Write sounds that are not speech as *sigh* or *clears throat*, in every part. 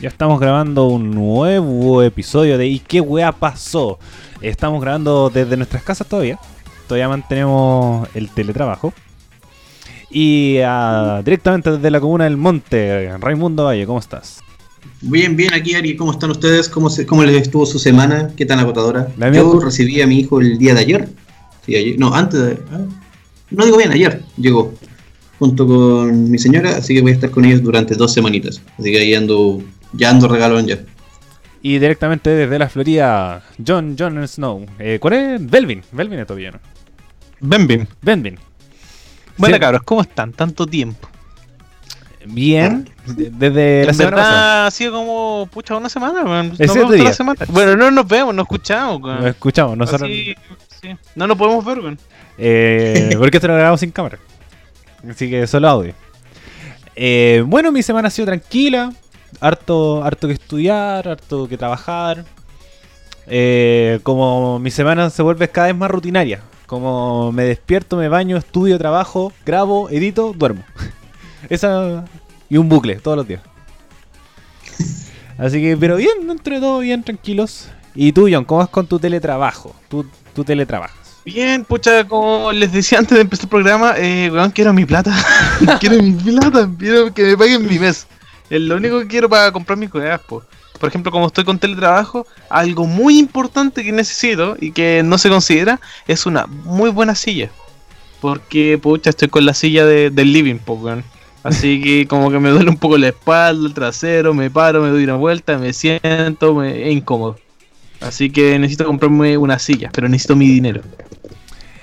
Ya estamos grabando un nuevo episodio de ¿Y qué weá pasó? Estamos grabando desde nuestras casas todavía. Todavía mantenemos el teletrabajo. Y ah, directamente desde la comuna del Monte, Raimundo Valle, ¿cómo estás? Bien, bien, aquí Ari, ¿cómo están ustedes? ¿Cómo, se, ¿Cómo les estuvo su semana? ¿Qué tan agotadora? La mía- Yo recibí a mi hijo el día de ayer. Sí, ayer- no, antes de... ah, No digo bien, ayer llegó. Junto con mi señora, así que voy a estar con ellos durante dos semanitas. Así que ahí ando, ya ando regalón ya. Y directamente desde la Florida, John John Snow. Eh, ¿Cuál es? Belvin. Belvin es todavía, ¿no? Benvin. Belvin. Bueno, Sí. cabros, ¿cómo están? Tanto tiempo. Bien. de- Desde la en semana verdad pasada. ha sido como, pucha, una semana, weón. Nos vemos toda la días. semana. Bueno, no nos vemos, nos escuchamos, weón. Lo escuchamos, nosotros. Así, sí. No nos podemos ver, weón. Eh, porque esto lo grabamos sin cámara. Así que solo audio. Eh, bueno, mi semana ha sido tranquila. Harto, harto que estudiar, harto que trabajar. Eh, como mi semana se vuelve cada vez más rutinaria. Como me despierto, me baño, estudio, trabajo, grabo, edito, duermo. *laughs* Esa y un bucle todos los días. Así que, pero bien, dentro de todo bien, tranquilos. Y tú, John, ¿cómo vas con tu teletrabajo? Tú, tú teletrabajas. Bien, pucha, como les decía antes de empezar el programa, eh, weón, quiero mi plata. *laughs* quiero mi plata, quiero que me paguen mi mes. Lo único que quiero para comprar mis cosas, po. Por ejemplo, como estoy con teletrabajo, algo muy importante que necesito y que no se considera es una muy buena silla. Porque, pucha, estoy con la silla de- del living, po. Así que como que me duele un poco la espalda, el trasero, me paro, me doy una vuelta, me siento, me, es incómodo. Así que necesito comprarme una silla, pero necesito mi dinero.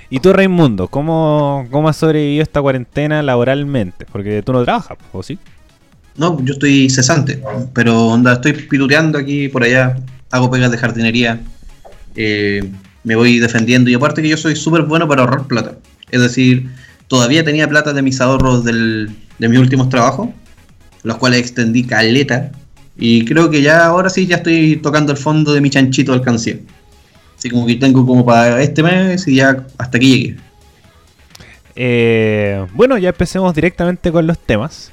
¿Y tú, Raimundo, cómo, cómo has sobrevivido esta cuarentena laboralmente? Porque tú no trabajas, ¿o sí? No, yo estoy cesante, pero onda, estoy piruteando aquí por allá, hago pegas de jardinería, eh, me voy defendiendo y aparte que yo soy súper bueno para ahorrar plata. Es decir, todavía tenía plata de mis ahorros del- de mis últimos trabajos, los cuales extendí caleta y creo que ya ahora sí ya estoy tocando el fondo de mi chanchito alcancía. Así como que tengo como para este mes y ya hasta aquí llegué. Eh, bueno, ya empecemos directamente con los temas.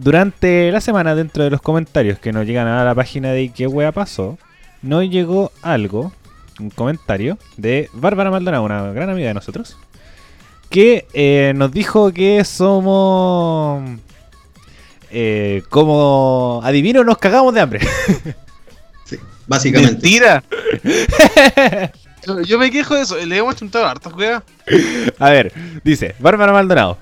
Durante la semana, dentro de los comentarios que nos llegan a la página de qué wea pasó, nos llegó algo, un comentario de Bárbara Maldonado, una gran amiga de nosotros, que eh, nos dijo que somos... eh, como adivino, nos cagamos de hambre. *laughs* Básicamente. ¡Mentira! *laughs* yo, yo me quejo de eso, le hemos chuntado hartas weas. A ver, dice Bárbara Maldonado.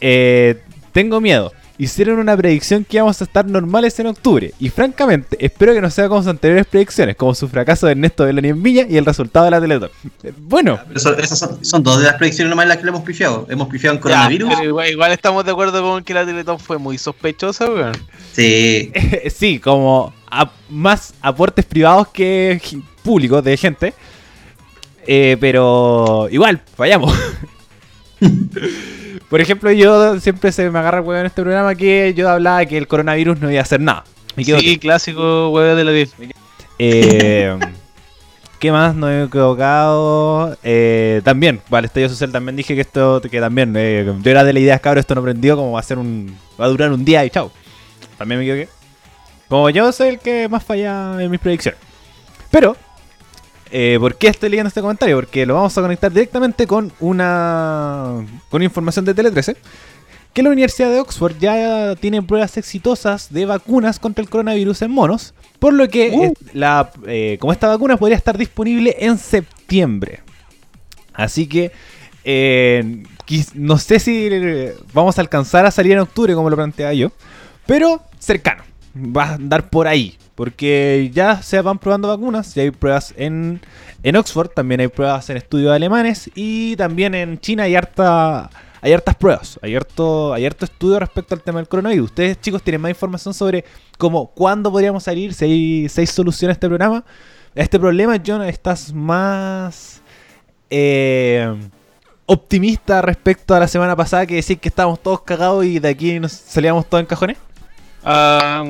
eh, tengo miedo. Hicieron una predicción que íbamos a estar normales en octubre. Y francamente, espero que no sea como sus anteriores predicciones, como su fracaso de Ernesto Beloni en Viña y el resultado de la Teletón. Eh, Bueno, eso- esas son, son dos de las predicciones nomás las que le hemos pifiado. Hemos pifiado en coronavirus. Ya, pero igual, igual estamos de acuerdo con que la Teletón fue muy sospechosa, weón. Sí. *laughs* sí, como a- más aportes privados que públicos de gente. Eh, pero igual, fallamos. *laughs* *laughs* Por ejemplo, yo siempre se me agarra el huevo en este programa que yo hablaba que el coronavirus no iba a hacer nada. Me Sí, clásico weón de la 10. Eh, *laughs* ¿Qué más? No he equivocado. Eh, también, vale, estallido social también dije que esto, que también, eh, yo era de la idea, cabrón, esto no prendió, como va a ser un, va a durar un día y chao. También me equivoqué. Como yo soy el que más falla en mis predicciones. Pero, eh, ¿por qué estoy leyendo este comentario? Porque lo vamos a conectar directamente con una, con información de Tele 13. Que la Universidad de Oxford ya tiene pruebas exitosas de vacunas contra el coronavirus en monos. Por lo que Uh. eh, la, eh, como esta vacuna podría estar disponible en septiembre. Así que eh, no sé si vamos a alcanzar a salir en octubre como lo planteaba yo. Pero cercano. Va a andar por ahí. Porque ya se van probando vacunas. Ya hay pruebas en, en Oxford. También hay pruebas en estudios alemanes. Y también en China hay harta... Hay hartas pruebas, hay harto, hay harto estudio respecto al tema del coronavirus. Ustedes, chicos, tienen más información sobre cómo, cuándo podríamos salir, si hay, si hay solución a este programa. A este problema, John, estás más eh, optimista respecto a la semana pasada que decir que estábamos todos cagados y de aquí nos salíamos todos en cajones. Ah,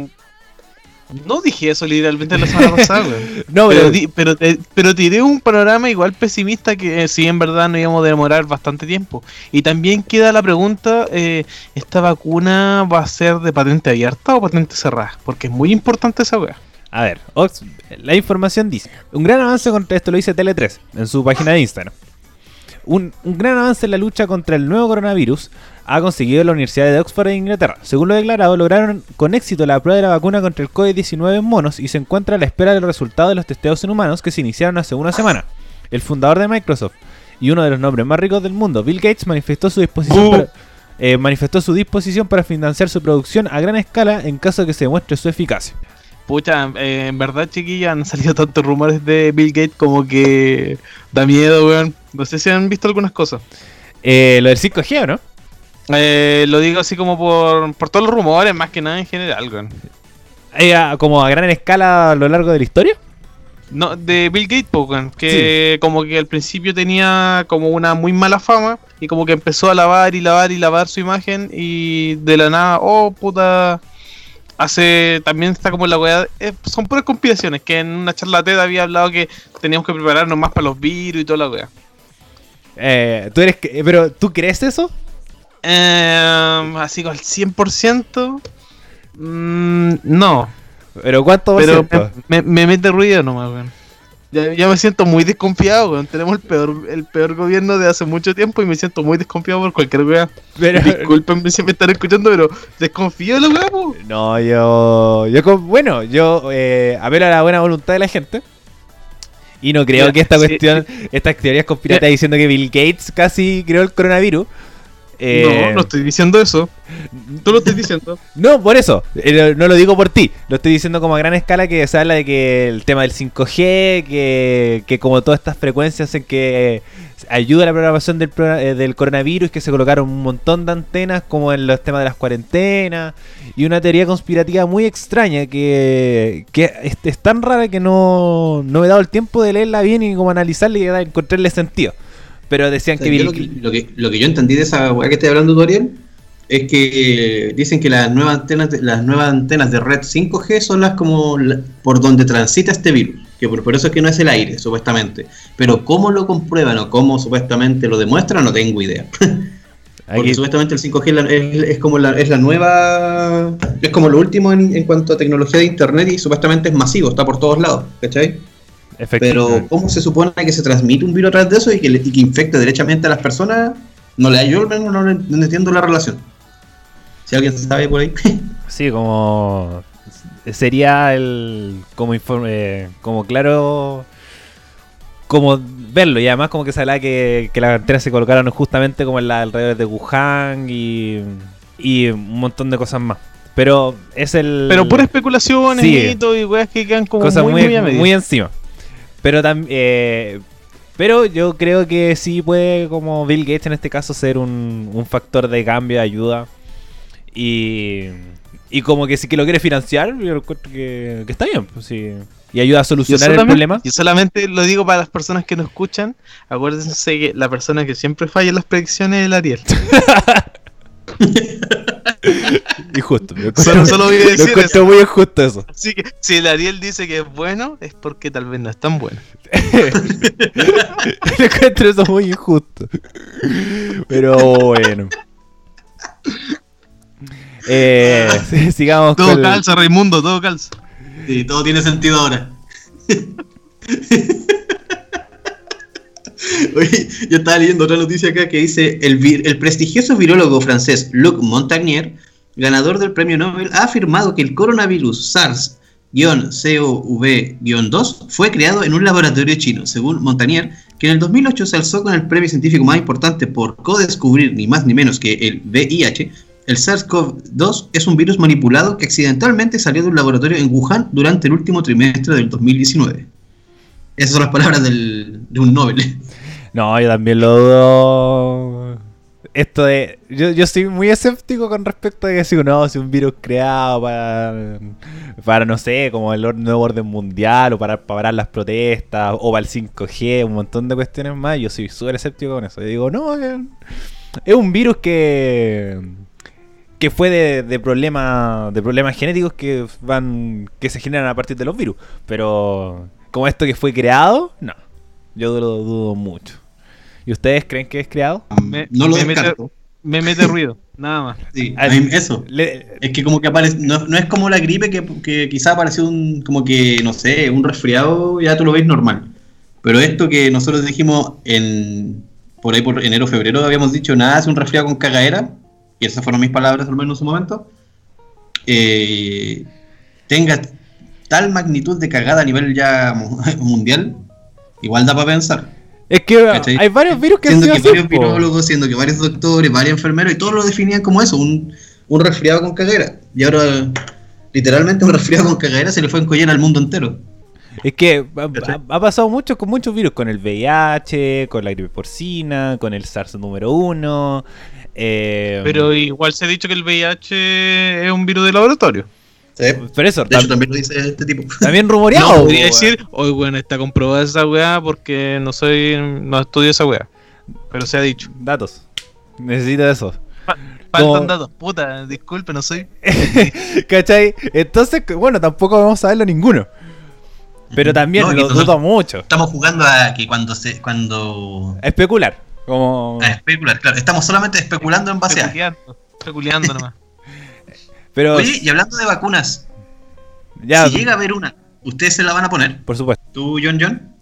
No dije eso literalmente la semana pasada, weón. *laughs* No, pero, pero, di- pero, te- pero tiré un panorama igual pesimista que eh, sí, en verdad no íbamos a demorar bastante tiempo. Y también queda la pregunta, eh, ¿esta vacuna va a ser de patente abierta o patente cerrada? Porque es muy importante esa weá. a ver, Ox- la información dice: Un gran avance contra esto lo dice Tele3 en su página de Instagram. Un, un gran avance en la lucha contra el nuevo coronavirus ha conseguido la Universidad de Oxford en Inglaterra. Según lo declarado, lograron con éxito la prueba de la vacuna contra el COVID-19 en monos y se encuentra a la espera de los resultados de los testeos en humanos que se iniciaron hace una semana. El fundador de Microsoft y uno de los nombres más ricos del mundo, Bill Gates, manifestó su disposición Bu. para, eh, manifestó su disposición para financiar su producción a gran escala en caso de que se demuestre su eficacia. Pucha, eh, en verdad, chiquilla, han salido tantos rumores de Bill Gates como que da miedo, weón. No sé si han visto algunas cosas. Eh, lo del 5G, ¿o ¿no? Eh, lo digo así como por, por todos los rumores, más que nada en general, weón. Eh, como a gran escala a lo largo de la historia. No, de Bill Gates, que como que al principio tenía como una muy mala fama y como que empezó a lavar y lavar y lavar su imagen y de la nada, oh puta, hace, también está como la weá, eh, son puras conspiraciones, que en una charla TED había hablado que teníamos que prepararnos más para los virus y toda la weá. Eh, ¿tú eres, que- pero ¿tú crees eso? Eh, así con el 100%, mm, no, ¿Pero cuánto pero me, me- me mete ruido nomás, weón. Ya, ya me siento muy desconfiado, weón. Tenemos el peor, el peor gobierno de hace mucho tiempo y me siento muy desconfiado por cualquier weá. Pero- Disculpenme si me están escuchando, pero desconfío de weá, po. No, yo. bueno, yo eh, apelo a la buena voluntad de la gente. Y no creo que esta cuestión, estas teorías conspirativas diciendo que Bill Gates casi creó el coronavirus. eh, No, no estoy diciendo eso. *laughs* Tú lo estás diciendo. No, por eso. eh, No lo digo por ti. Lo estoy diciendo como a gran escala que se habla de que el tema del 5G, que, que como todas estas frecuencias en que ayuda a la programación del, eh, del coronavirus, que se colocaron un montón de antenas como en los temas de las cuarentenas. Y una teoría conspirativa muy extraña que, que es, es tan rara que no, no me he dado el tiempo de leerla bien y como analizarla y encontrarle sentido. Pero decían O sea, que Bill lo, que, lo, que, lo que yo entendí de esa weá que estoy hablando tú, Ariel, es que dicen que las nuevas antenas de, las nuevas antenas de red 5G son las como la- por donde transita este virus, que por, por eso es que no es el aire, supuestamente. Pero cómo lo comprueban o cómo supuestamente lo demuestran, no tengo idea. *laughs* Porque supuestamente el 5G es, la- es- es como la, es la nueva. Es como lo último en, en cuanto a tecnología de internet y supuestamente es masivo, está por todos lados, ¿cachai? Pero ¿cómo se supone que se transmite un virus a través de eso y que, le- y que infecte derechamente a las personas? No le yo al menos no, no entiendo la relación. Si alguien sabe por ahí. *laughs* Sí, como sería el como informe, como claro, como verlo y además como que se habla que, que las antenas se colocaron justamente como en la alrededor de Wuhan y, y un montón de cosas más. Pero es el Pero pura especulaciones, Sí. y weas que quedan como cosas muy, muy, muy, a medida. muy encima. Pero también pero yo creo que sí puede como Bill Gates en este caso ser un, un factor de cambio, de ayuda y y como que si que lo quiere financiar, yo encuentro que, que está bien, pues sí. Y ayuda a solucionar el problema. yo solamente lo digo para las personas que nos escuchan. Acuérdense que la persona que siempre falla en las predicciones es el Ariel. *laughs* Injusto. Solo, solo voy a decir eso. muy injusto eso. Así que si el Ariel dice que es bueno, es porque tal vez no es tan bueno. *laughs* Lo encuentro eso muy injusto. Pero bueno. Eh, *laughs* sigamos Todo con el- calza, Raimundo, todo calza. Sí, todo tiene sentido ahora. *laughs* Oye, yo estaba leyendo otra noticia acá que dice el, vir- el prestigioso virólogo francés Luc Montagnier, ganador del premio Nobel, ha afirmado que el coronavirus SARS-CoV-2 fue creado en un laboratorio chino. Según Montagnier, que en el 2008 se alzó con el premio científico más importante por co-descubrir ni más ni menos que el VIH, el SARS-CoV-2 es un virus manipulado que accidentalmente salió de un laboratorio en Wuhan durante el último trimestre del 2019. Esas son las palabras de un Nobel. No, yo también lo dudo. Esto de. Yo, yo soy muy escéptico con respecto a que si no, si un virus creado para. Para no sé, como el nuevo orden mundial o para, para parar las protestas o para el 5G, un montón de cuestiones más. Yo soy súper escéptico con eso. Yo digo, no, es un virus que. Que fue de, de problemas de problemas genéticos que van que se generan a partir de los virus. Pero como esto que fue creado, no. Yo lo dudo mucho. ¿Y ustedes creen que es creado? Me- no lo me mete- descarto. Me mete ruido, nada más. Sí, Ah, a mí eso. Le- Es que como que aparece, no, no es como la gripe que, que quizá apareció un, como que, no sé, un resfriado, ya tú lo ves normal. Pero esto que nosotros dijimos en, por ahí por enero, febrero, habíamos dicho, nada, es un resfriado con cagadera, y esas fueron mis palabras al menos en su momento, eh, tenga tal magnitud de cagada a nivel ya mu- *laughs* mundial, igual da para pensar. es que ¿Cachai? hay varios virus que han siendo sido que varios virólogos, siendo que varios doctores, varios enfermeros, y todos lo definían como eso, un, un resfriado con cagadera. Y ahora, literalmente, un resfriado con cagadera se le fue en collera al mundo entero. Es que ha, pasado mucho con muchos virus, con el VIH, con la gripe porcina, con el SARS número uno. eh, Pero igual se ha dicho que el VIH es un virus de laboratorio. pero eso, De hecho, tam- también lo dice este tipo. también rumoreado. No po, podría decir, hoy bueno, está comprobada esa weá porque no soy, no estudio esa weá. Pero se ha dicho. Datos. Necesito eso. Faltan Como- datos, puta, disculpe, no soy. *laughs* ¿Cachai? Entonces, bueno, tampoco vamos a verlo ninguno. Pero también No, lo dudo mucho. Estamos jugando a que cuando se cuando Especular. Como... a especular, claro, estamos solamente especulando en base a. Especuleando, especuleando nomás. *laughs* Pero Oye, y hablando de vacunas, ya, si llega a haber una, ¿ustedes se la van a poner? por supuesto. ¿Tú, John John?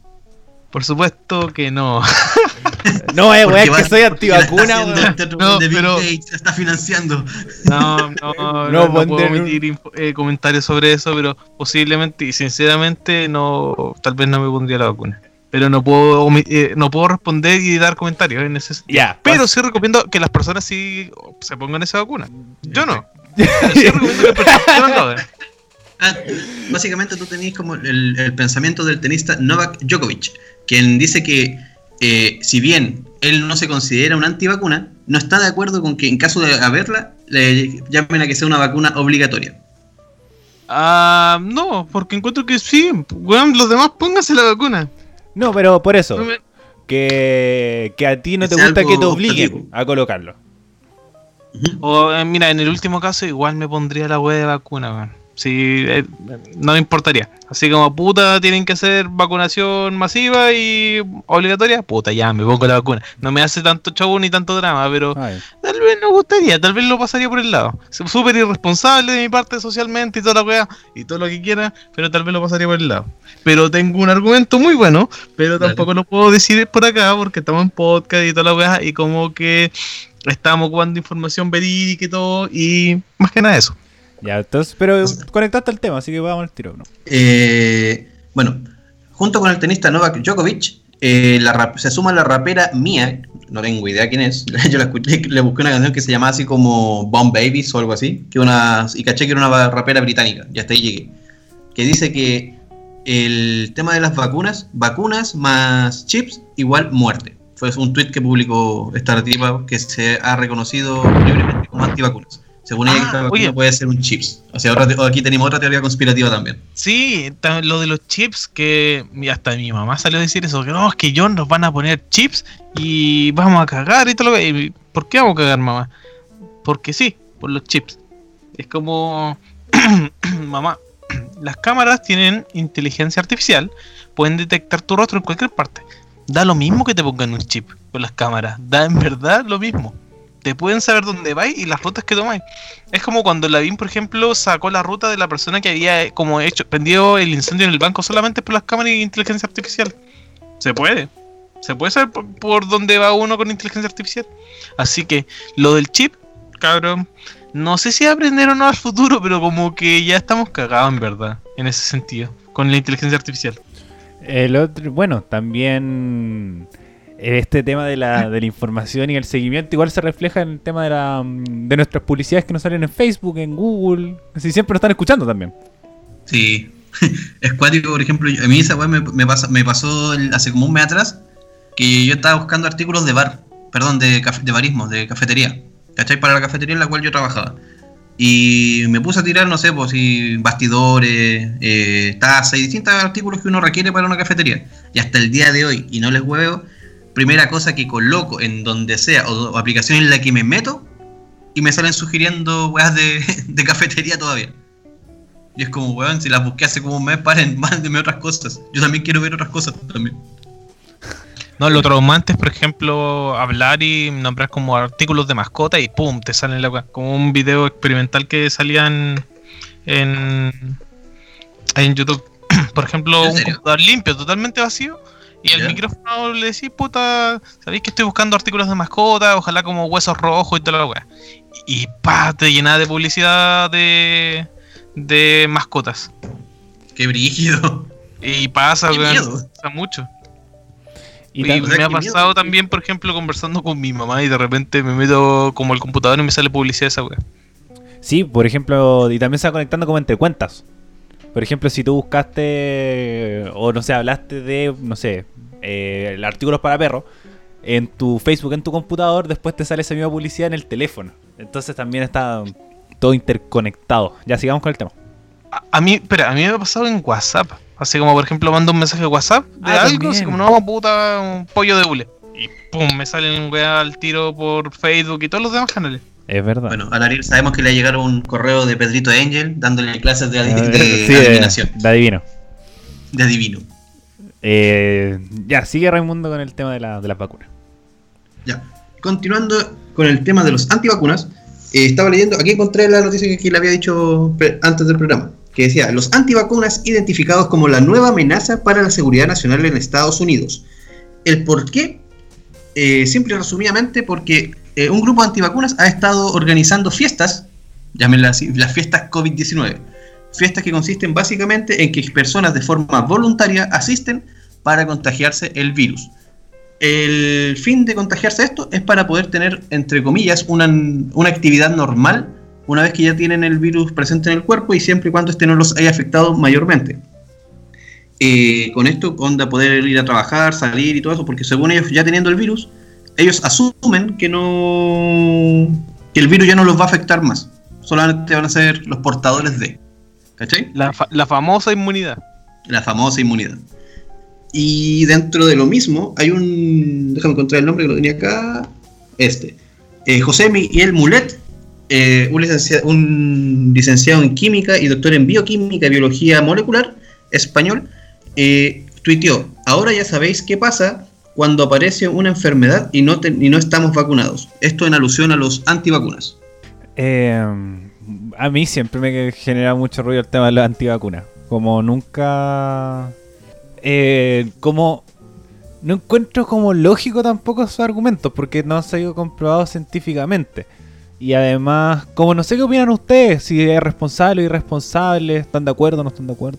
Por supuesto que no. *laughs* *laughs* No, eh, weón, que soy antivacuna, weón. No, pero- está financiando. No, no, *laughs* no, No, no pondré puedo info- eh, comentarios sobre eso, pero posiblemente y sinceramente no, tal vez no me pondría la vacuna. Pero no puedo, eh, no puedo responder y dar comentarios en ese sentido. Ya, Pero sí recomiendo que las personas sí se pongan esa vacuna. Yo no. Pero *laughs* sí recomiendo que las personas lo hagan. Ah, básicamente tú tenías como el, el pensamiento del tenista Novak Djokovic, quien dice que eh, si bien él no se considera una antivacuna, no está de acuerdo con que en caso de haberla, le llamen a que sea una vacuna obligatoria. Ah, no, porque encuentro que sí. Weón, los demás pónganse la vacuna. No, pero por eso. No me- Que, que a ti no Que te gusta que te obliguen a colocarlo. O, eh, mira, en el último caso igual me pondría la wea de vacuna, weón. Sí, eh, no me importaría. Así como, puta, tienen que hacer vacunación masiva y obligatoria, puta, ya, me pongo la vacuna. No me hace tanto show ni tanto drama, pero Ay. tal vez no gustaría, tal vez lo pasaría por el lado. Súper irresponsable de mi parte socialmente y toda la wea, y todo lo que quiera, pero tal vez lo pasaría por el lado. Pero tengo un argumento muy bueno, pero Dale. tampoco lo puedo decir por acá porque estamos en podcast y toda la wea, y como que estamos ocupando información verídica y todo, y más que nada eso. Ya, entonces, pero conectaste al tema, así que vamos al tiro. Eh, bueno, junto con el tenista Novak Djokovic, eh, se suma la rapera Mia, no tengo idea quién es, *laughs* yo la escuché, le busqué una canción que se llamaba así como Bomb Babies o algo así, que una, y caché que era una rapera británica, y hasta ahí llegué, que dice que el tema de las vacunas, vacunas más chips igual muerte. Fue un tweet que publicó esta tipa que se ha reconocido libremente como antivacunas. Según ella, Ah, oye. puede ser un chips. O sea, te- aquí tenemos otra teoría conspirativa también. Sí, lo de los chips, que hasta mi mamá salió a decir eso, que no, es que yo nos van a poner chips y vamos a cagar y todo lo que... y, ¿Por qué vamos a cagar, mamá? Porque sí, por los chips. Es como... *coughs* mamá, *coughs* las cámaras tienen inteligencia artificial, pueden detectar tu rostro en cualquier parte. Da lo mismo que te pongan un chip con las cámaras, da en verdad lo mismo. Te pueden saber dónde vais y las rutas que tomáis. Es como cuando Lavín, por ejemplo, sacó la ruta de la persona que había eh, como hecho, prendió el incendio en el banco solamente por las cámaras y inteligencia artificial. Se puede. Se puede saber por, por dónde va uno con inteligencia artificial. Así que lo del chip, cabrón, no sé si aprender o no al futuro, pero como que ya estamos cagados en verdad, en ese sentido, con la inteligencia artificial. El otro, bueno, también este tema de la, de la información y el seguimiento igual se refleja en el tema de, la, de nuestras publicidades que nos salen en Facebook, en Google. Así siempre nos están escuchando también. Sí, *laughs* es cuático, por ejemplo, a mí esa weá me, me, pasa- me pasó hace como un mes atrás que yo estaba buscando artículos de bar, perdón, de, de barismo, de cafetería, ¿cachai? Para la cafetería en la cual yo trabajaba. Y me puse a tirar, no sé, pues si bastidores, eh, tazas y distintos artículos que uno requiere para una cafetería. Y hasta el día de hoy, y no les huevo, primera cosa que coloco en donde sea o, o aplicación en la que me meto, y me salen sugiriendo weas de, *laughs* de cafetería todavía. Y es como, weón, si las busqué hace como un mes, paren, *laughs* mándenme otras cosas. Yo también quiero ver otras cosas también. No, lo traumante es, por ejemplo, hablar y nombrar como artículos de mascota y pum, te sale la. Como un video experimental que salían en, en YouTube. *clears throat* Por ejemplo, ¿En un computador limpio, totalmente vacío. Y al micrófono le decís, puta, sabéis que estoy buscando artículos de mascota, ojalá como huesos rojos y toda la weá. Y pa, te llenaba de publicidad de, de mascotas. Qué brígido. Y pasa, Qué weón, miedo. pasa mucho. Y me ha miedo, pasado también, por ejemplo, conversando con mi mamá y de repente me meto como el computador y me sale publicidad de esa weá. Sí, por ejemplo, y también se va conectando como entre cuentas. Por ejemplo, si tú buscaste, o no sé, hablaste de, no sé, eh, artículos para perros, en tu Facebook, en tu computador, después te sale esa misma publicidad en el teléfono. Entonces también está todo interconectado. Ya sigamos con el tema. A, a mí, espera, a mí me ha pasado en WhatsApp. Así como, por ejemplo, mando un mensaje de WhatsApp de Ah, algo, también. así como, no, puta, un pollo de hule. Y pum, me salen weá al tiro por Facebook y todos los demás canales. Es verdad. Bueno, a Ariel sabemos que le ha llegado un correo de Pedrito Angel dándole clases de, adi- ver, de sí, de- adivinación, de adivino. de adivino. Eh, ya, sigue Raimundo con el tema de, la, de las vacunas. Ya. Continuando con el tema de los antivacunas, eh, estaba leyendo, aquí encontré la noticia que, que le había dicho antes del programa, que decía, los antivacunas identificados como la nueva amenaza para la seguridad nacional en Estados Unidos. ¿El por qué? Eh, simple y resumidamente porque eh, un grupo de antivacunas ha estado organizando fiestas, llámenlas así, las fiestas COVID-19. Fiestas que consisten básicamente en que personas de forma voluntaria asisten para contagiarse el virus. El fin de contagiarse esto es para poder tener, entre comillas, una, una actividad normal una vez que ya tienen el virus presente en el cuerpo y siempre y cuando este no los haya afectado mayormente. Eh, con esto, onda poder ir a trabajar, salir y todo eso, porque según ellos ya teniendo el virus, ellos asumen que no que el virus ya no los va a afectar más. Solamente van a ser los portadores de. ¿Cachai? La, fa- la famosa inmunidad. La famosa inmunidad. Y dentro de lo mismo hay un. Déjame encontrar el nombre que lo tenía acá. Este. Eh, José Miguel Mulet, eh, un, licenciado, un licenciado en química y doctor en bioquímica y biología molecular, español, eh, tuiteó: Ahora ya sabéis qué pasa cuando aparece una enfermedad y no, te- y no estamos vacunados. Esto en alusión a los antivacunas. Eh, a mí siempre me genera mucho ruido el tema de las antivacunas. Como nunca. eh, como. No encuentro como lógico tampoco sus argumentos, porque no han sido comprobados científicamente. Y además, como no sé qué opinan ustedes, si es responsable o irresponsable, ¿están de acuerdo o no están de acuerdo?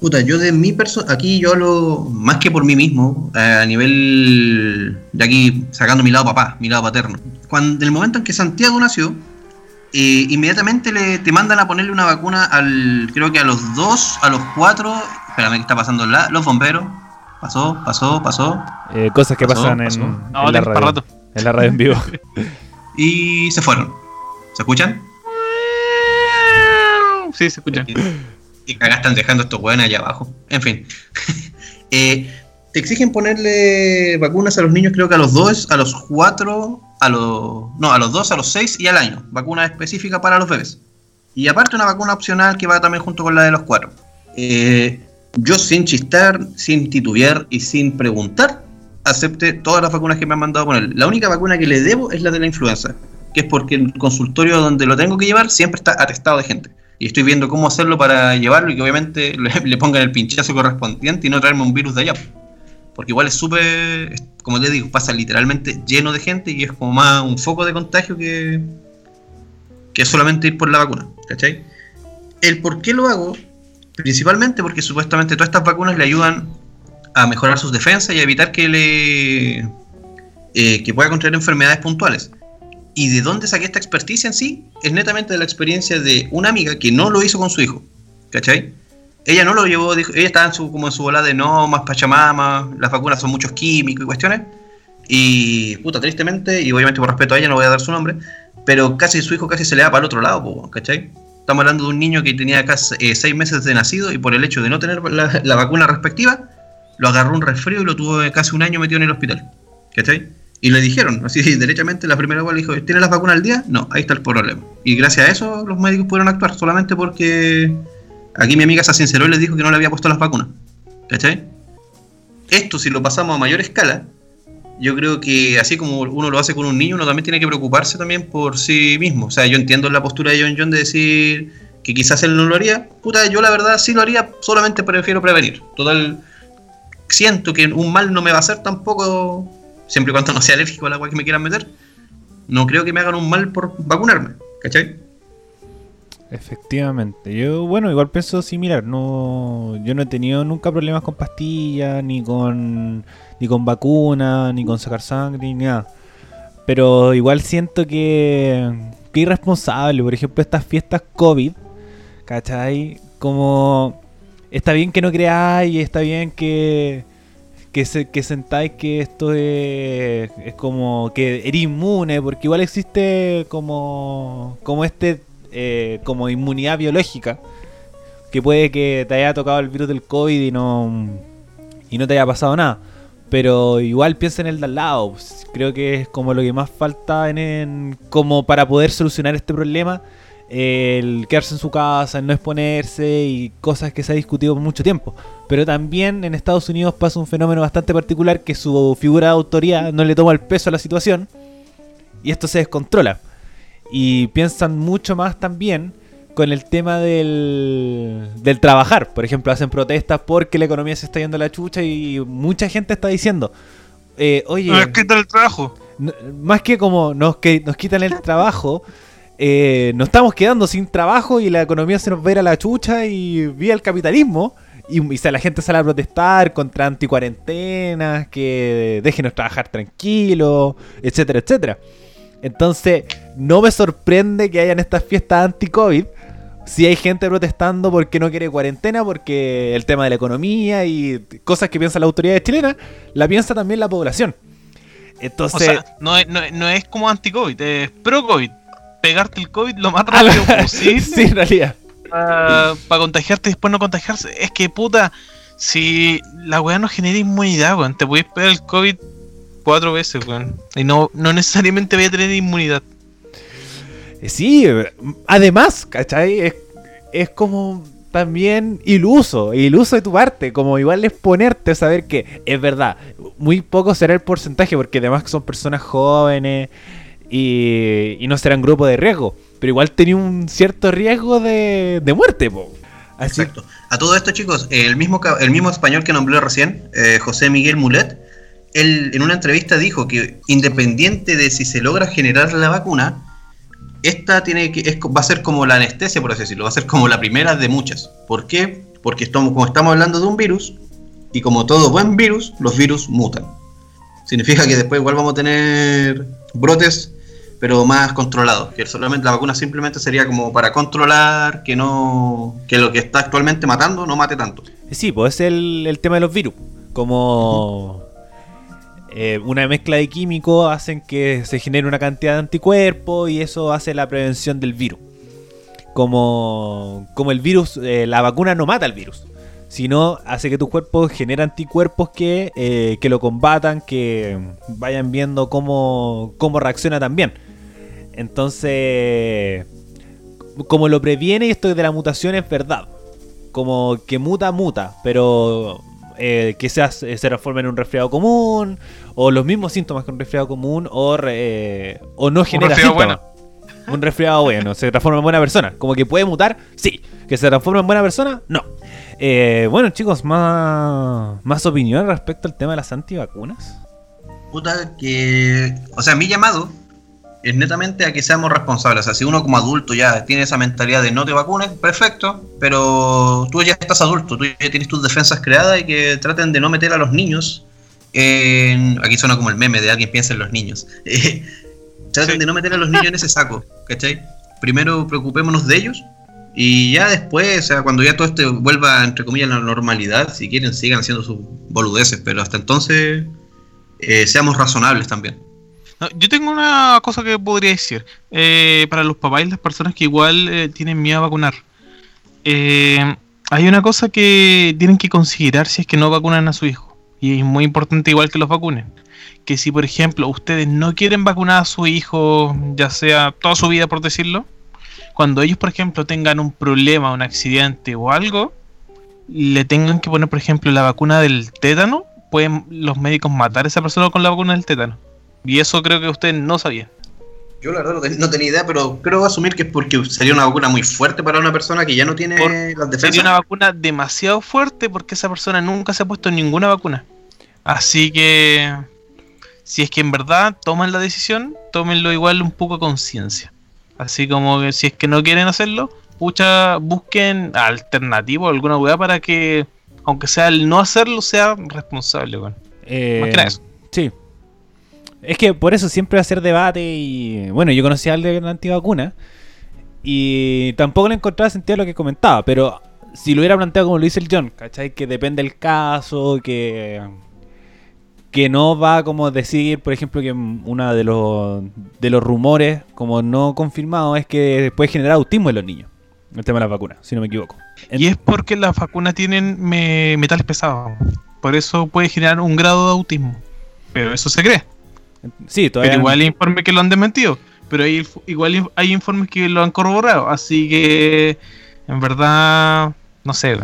Puta, yo de mi persona, aquí yo hablo más que por mí mismo, a nivel de aquí sacando mi lado papá, mi lado paterno. Cuando el momento en que Santiago nació, eh, inmediatamente le, te mandan a ponerle una vacuna al, creo que a los dos, a los cuatro, espérame que está pasando la, los bomberos, pasó, pasó, pasó, Eh, cosas que Pasó, pasan en, pasó. en No, la tenés para radio. rato. En la radio en vivo. *laughs* y se fueron. ¿Se escuchan? Sí, se escucha. Y cagá están dejando estos hueones allá abajo. En fin. *laughs* Eh, te exigen ponerle vacunas a los niños, creo que a los 2, a los 4, a los. No, a los 2, a los 6 y al año. Vacuna específica para los bebés. Y aparte una vacuna opcional que va también junto con la de los 4. yo sin chistar, sin titubear y sin preguntar, acepté todas las vacunas que me han mandado poner. La única vacuna que le debo es la de la influenza, que es porque el consultorio donde lo tengo que llevar siempre está atestado de gente. Y estoy viendo cómo hacerlo para llevarlo y que obviamente *laughs* le, le pongan el pinchazo correspondiente y no traerme un virus de allá. Porque igual es súper, como te digo, pasa literalmente lleno de gente y es como más un foco de contagio que, que solamente ir por la vacuna. ¿Cachai? El por qué lo hago, principalmente porque supuestamente todas estas vacunas le ayudan a mejorar sus defensas y a evitar que le eh, que pueda contraer enfermedades puntuales. ¿Y de dónde saqué esta experticia en sí? Es netamente de la experiencia de una amiga que no lo hizo con su hijo. ¿Cachai? Ella no lo llevó, dijo, ella estaba en su, como en su bola de no, más pachamama, las vacunas son muchos químicos y cuestiones. Y, puta, tristemente, y obviamente por respeto a ella no voy a dar su nombre, pero casi su hijo casi se le da para el otro lado, ¿cachai? Estamos hablando de un niño que tenía casi eh, seis meses de nacido y por el hecho de no tener la, la vacuna respectiva, lo agarró un resfrío y lo tuvo casi un año metido en el hospital. ¿Cachai? Y le dijeron, así *laughs* derechamente, la primera vez le dijo, ¿tiene las vacunas al día? No, ahí está el problema. Y gracias a eso los médicos pudieron actuar, solamente porque aquí mi amiga se sinceró y les dijo que no le había puesto las vacunas. ¿Cachai? Esto, si lo pasamos a mayor escala, yo creo que así como uno lo hace con un niño, uno también tiene que preocuparse también por sí mismo. O sea, yo entiendo la postura de John John de decir que quizás él no lo haría. Puta, yo la verdad sí lo haría, solamente prefiero prevenir. Total, siento que un mal no me va a hacer tampoco, siempre y cuando no sea alérgico al agua que me quieran meter. No creo que me hagan un mal por vacunarme, ¿cachai? Efectivamente. Yo, bueno, igual pienso similar. No, yo no he tenido nunca problemas con pastillas, ni con, ni con vacunas, ni con sacar sangre, ni nada. Pero igual siento que, que irresponsable. Por ejemplo, estas fiestas COVID, ¿cachai? Como está bien que no creáis, está bien que que, se, que sentáis que esto es, es como que eres inmune, porque igual existe como, como este eh, como inmunidad biológica, que puede que te haya tocado el virus del COVID y no, y no te haya pasado nada. Pero igual piensa en el de al lado. Creo que es como lo que más falta en, como para poder solucionar este problema. El quedarse en su casa, el no exponerse y cosas que se ha discutido por mucho tiempo. Pero también en Estados Unidos pasa un fenómeno bastante particular que su figura de autoridad no le toma el peso a la situación y esto se descontrola. Y piensan mucho más también con el tema del, del trabajar. Por ejemplo, hacen protestas porque la economía se está yendo a la chucha y mucha gente está diciendo, eh, oye... Nos quitan el trabajo. más que como nos, que nos quitan el trabajo, eh, nos estamos quedando sin trabajo y la economía se nos va a ir a la chucha y vía el capitalismo. Y, y la gente sale a protestar contra anticuarentenas, que déjenos trabajar tranquilos, etcétera, etcétera. Entonces, no me sorprende que hayan estas fiestas anti-COVID. Si hay gente protestando porque no quiere cuarentena, porque el tema de la economía y cosas que piensa la autoridad chilena, la piensa también la población. Entonces. O sea, no, es, no, es como anti-COVID, es pro-COVID. Pegarte el COVID lo más *laughs* rápido *laughs* posible. sí, en realidad. Para contagiarte y después no contagiarse. Es que puta, si la weá no genera inmunidad, weón, te puedes pegar el COVID cuatro veces, weón. Y no, no necesariamente voy a tener inmunidad. Eh, sí, además, ¿cachai? Es, como también iluso, iluso de tu parte, como igual es ponerte a saber que es verdad, muy poco será el porcentaje, porque además son personas jóvenes y, y no serán grupo de riesgo, pero igual tenía un cierto riesgo de, de muerte, po. Exacto. A todo esto, chicos, el mismo, el mismo español que nombré recién, eh, José Miguel Mulet, él en una entrevista dijo que independiente de si se logra generar la vacuna, esta tiene que, va a ser como la anestesia, por así decirlo, va a ser como la primera de muchas. ¿Por qué? Porque estamos, como estamos hablando de un virus, y como todo buen virus, los virus mutan. Significa que después igual vamos a tener brotes, pero más controlados. Que solamente la vacuna simplemente sería como para controlar que no que lo que está actualmente matando no mate tanto. Sí, pues es el, el tema de los virus. Como eh, una mezcla de químicos hacen que se genere una cantidad de anticuerpos y eso hace la prevención del virus. Como, como el virus, eh, la vacuna no mata al virus, sino hace que tu cuerpo genere anticuerpos que, eh, que lo combatan, que vayan viendo cómo, cómo reacciona también. Entonces, como lo previene esto de la mutación es verdad. Como que muta, muta, pero eh, que se, se transforme en un resfriado común, o los mismos síntomas que un resfriado común, o, eh, o no genera un síntomas. Un resfriado bueno, se transforma en buena persona. Como que puede mutar, sí. Que se transforma en buena persona, no. Eh, bueno, chicos, más, más opinión respecto al tema de las antivacunas. Puta, que. O sea, mi llamado es netamente a que seamos responsables. O sea, si uno como adulto ya tiene esa mentalidad de no te vacunes, perfecto, pero tú ya estás adulto, tú ya tienes tus defensas creadas y que traten de no meter a los niños en... Aquí suena como el meme de alguien piensa en los niños. *laughs* traten de no meter a los niños en ese saco, ¿cachai? Primero preocupémonos de ellos y ya después, o sea, cuando ya todo esto vuelva, entre comillas, a la normalidad, si quieren, sigan haciendo sus boludeces, pero hasta entonces eh, seamos razonables también yo tengo una cosa que podría decir eh, para los papás y las personas que igual eh, tienen miedo a vacunar. Eh, hay una cosa que tienen que considerar si es que no vacunan a su hijo. Y es muy importante igual que los vacunen. que si, por ejemplo, ustedes no quieren vacunar a su hijo, ya sea toda su vida, por decirlo, cuando ellos, por ejemplo, tengan un problema, un accidente o algo, le tengan que poner, por ejemplo, la vacuna del tétano, pueden los médicos matar a esa persona con la vacuna del tétano. Y eso creo que ustedes no sabían. Yo la verdad no, ten- no tenía idea, pero creo asumir que es porque sería una vacuna muy fuerte para una persona que ya no tiene Por- las Sería defensas. una vacuna demasiado fuerte porque esa persona nunca se ha puesto ninguna vacuna. Así que, si es que en verdad toman la decisión, tómenlo igual un poco a conciencia. Así como que si es que no quieren hacerlo, pucha, busquen alternativo, alguna weá para que, aunque sea el no hacerlo, sea responsable, weón. Eh, Más que nada eso. Sí. Es que por eso siempre va a ser debate y... Bueno, yo conocí al de la antivacuna y tampoco le encontraba sentido a lo que comentaba, pero si lo hubiera planteado como lo dice el John, ¿cachai? Que depende del caso, que... Que no va como decir, por ejemplo, que uno de los, de los rumores como no confirmados es que puede generar autismo en los niños. El tema de las vacunas, si no me equivoco. Y es porque las vacunas tienen me- metales pesados. Por eso puede generar un grado de autismo. Pero eso se cree. Sí, todavía... Pero igual hay informes que lo han desmentido. Pero hay, igual hay informes que lo han corroborado. Así que, en verdad, no sé.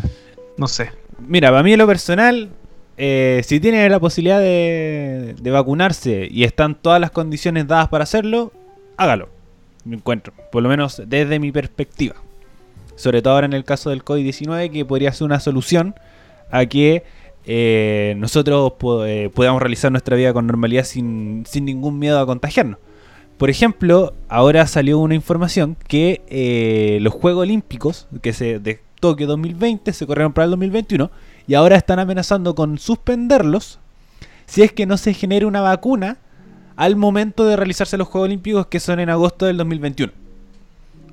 No sé. Mira, para mí en lo personal, eh, si tiene la posibilidad de, de vacunarse y están todas las condiciones dadas para hacerlo, hágalo. Me encuentro, por lo menos desde mi perspectiva. Sobre todo ahora en el caso del COVID-19, que podría ser una solución a que eh, nosotros eh, podamos realizar nuestra vida con normalidad sin, sin ningún miedo a contagiarnos. Por ejemplo, ahora salió una información que eh, los Juegos Olímpicos que se, de Tokio 2020 se corrieron para el 2021 y ahora están amenazando con suspenderlos si es que no se genere una vacuna al momento de realizarse los Juegos Olímpicos que son en agosto del 2021.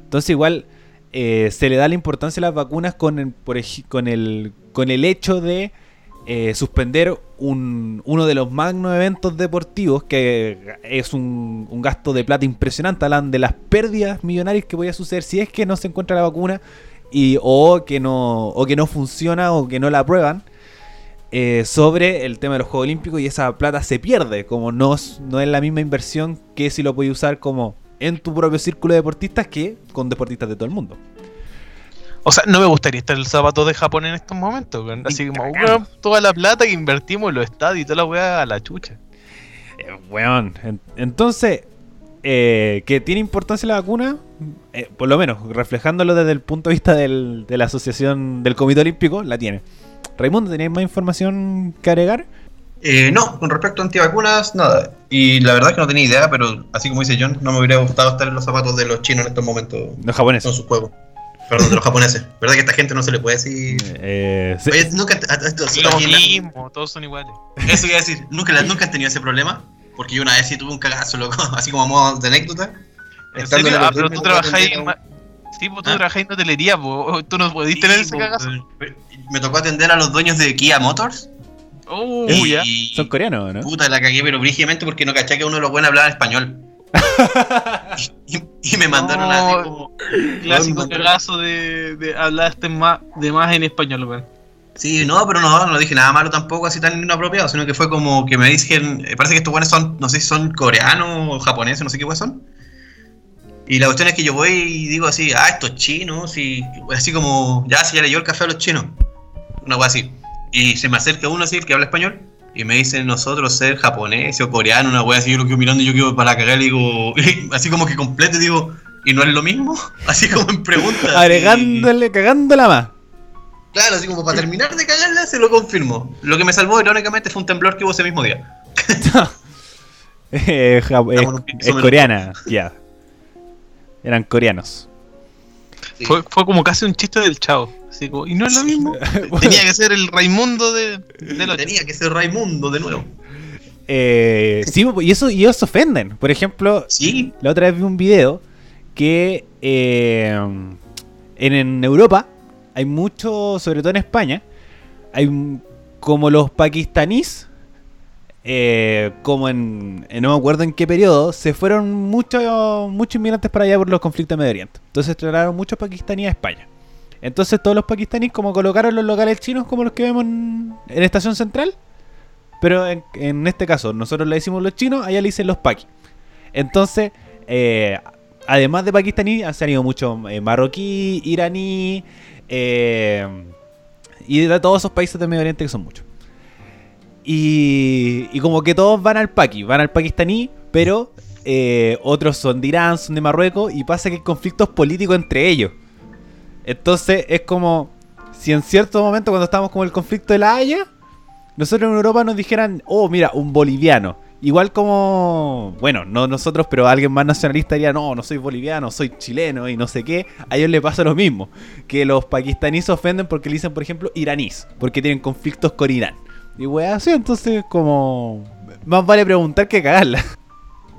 Entonces igual se le da la importancia a las vacunas con el, con el, con el hecho de eh, suspender un- uno de los magnos eventos deportivos que es un, gasto de plata impresionante. Hablan de las pérdidas millonarias que podía suceder si es que no se encuentra la vacuna y, o, que no, o que no funciona o que no la aprueban. eh, sobre el tema de los Juegos Olímpicos y esa plata se pierde, como no, no es la misma inversión que si lo puedes usar como en tu propio círculo de deportistas que con deportistas de todo el mundo. O sea, no me gustaría estar el zapato de Japón en estos momentos. weón. Así como, weón, toda la plata que invertimos en los estadios y toda la weá a la chucha. Eh, weón, en- entonces, eh, que tiene importancia la vacuna, eh, por lo menos, reflejándolo desde el punto de vista del- de la asociación del Comité Olímpico, la tiene. Raimundo, ¿tenéis más información que agregar? Eh, no, con respecto a antivacunas, nada. Y la verdad es que no tenía idea, pero así como dice John, no me hubiera gustado estar en los zapatos de los chinos en estos momentos Los con japoneses. sus juegos. Perdón, de los japoneses. ¿Verdad que a esta gente no se le puede decir? Eh, sí. Oye, nunca. a- a- a- Lo mismo, todos son iguales. Eso iba a decir, nunca, nunca han tenido ese problema. Porque yo una vez sí tuve un cagazo, loco, *laughs* así como a modo de anécdota. ¿En Estando serio? en el Ah, pero tú trabajáis Sí, pues tú ¿Ah? trabajáis en hotelería, pues. *laughs* Tú no podís tener ese cagazo. Me tocó atender a los dueños de Kia Motors. Uh, y, ya. Son coreanos, ¿no? Puta, la cagué, pero brígidamente porque no caché que uno de los buenos hablaba español. *laughs* y, y me mandaron No. así como. Clásico cagazo de, de hablaste más, de más en español, weón. Sí, no, pero no, no dije nada malo tampoco, así tan inapropiado, sino que fue como que me dicen, eh, parece que estos buenos son, no sé si son coreanos o japoneses, no sé qué pues son. Y la cuestión es que yo voy y digo así, ah, estos chinos, y así como, ya se ya leyó el café a los chinos. Una cosa así. Y se me acerca uno así, el que habla español, y me dicen nosotros ser japonés o coreano, una wea así, yo lo quedo mirando y yo quedo para cagar y digo, *laughs* así como que completo digo, ¿y no es lo mismo? *laughs* Así como en pregunta. Agregándole, cagándola más. Claro, así como para terminar de cagarla, se lo confirmo. Lo que me salvó, irónicamente, fue un temblor que hubo ese mismo día. *laughs* Eh, es, coreana, ya. Eran coreanos. Sí. Fue, fue como casi un chiste del chavo. Así como, ¿y no es lo mismo? *laughs* Tenía que ser el Raimundo de, de los Tenía que ser Raimundo de nuevo. Eh, sí, y eso y ellos se ofenden. Por ejemplo, Sí, la otra vez vi un video que eh, en, en Europa hay mucho, sobre todo en España, hay como los pakistaníes, eh, como en, en- no me acuerdo en qué periodo, se fueron muchos muchos inmigrantes para allá por los conflictos de Medio Oriente. Entonces trasladaron muchos pakistaníes a España. Entonces todos los pakistaníes como colocaron los locales chinos como los que vemos en, Estación Central, Pero en, este caso, nosotros le decimos los chinos, allá le dicen los paquis. Entonces, eh, además de pakistaní, han salido muchos eh, marroquí, iraní, eh, y de todos esos países de Medio Oriente que son muchos. Y, y como que todos van al paqui, van al pakistaní, pero eh, otros son de Irán, son de Marruecos, y pasa que hay conflictos políticos entre ellos. Entonces es como si en cierto momento cuando estábamos con el conflicto de la Haya, nosotros en Europa nos dijeran, oh, mira, un boliviano. Igual como, bueno, no nosotros, pero alguien más nacionalista diría, no, no soy boliviano, soy chileno y no sé qué. A ellos les pasa lo mismo. Que los pakistaníes se ofenden porque le dicen, por ejemplo, iranís, porque tienen conflictos con Irán. Y weá, así, entonces como... Más vale preguntar que cagarla.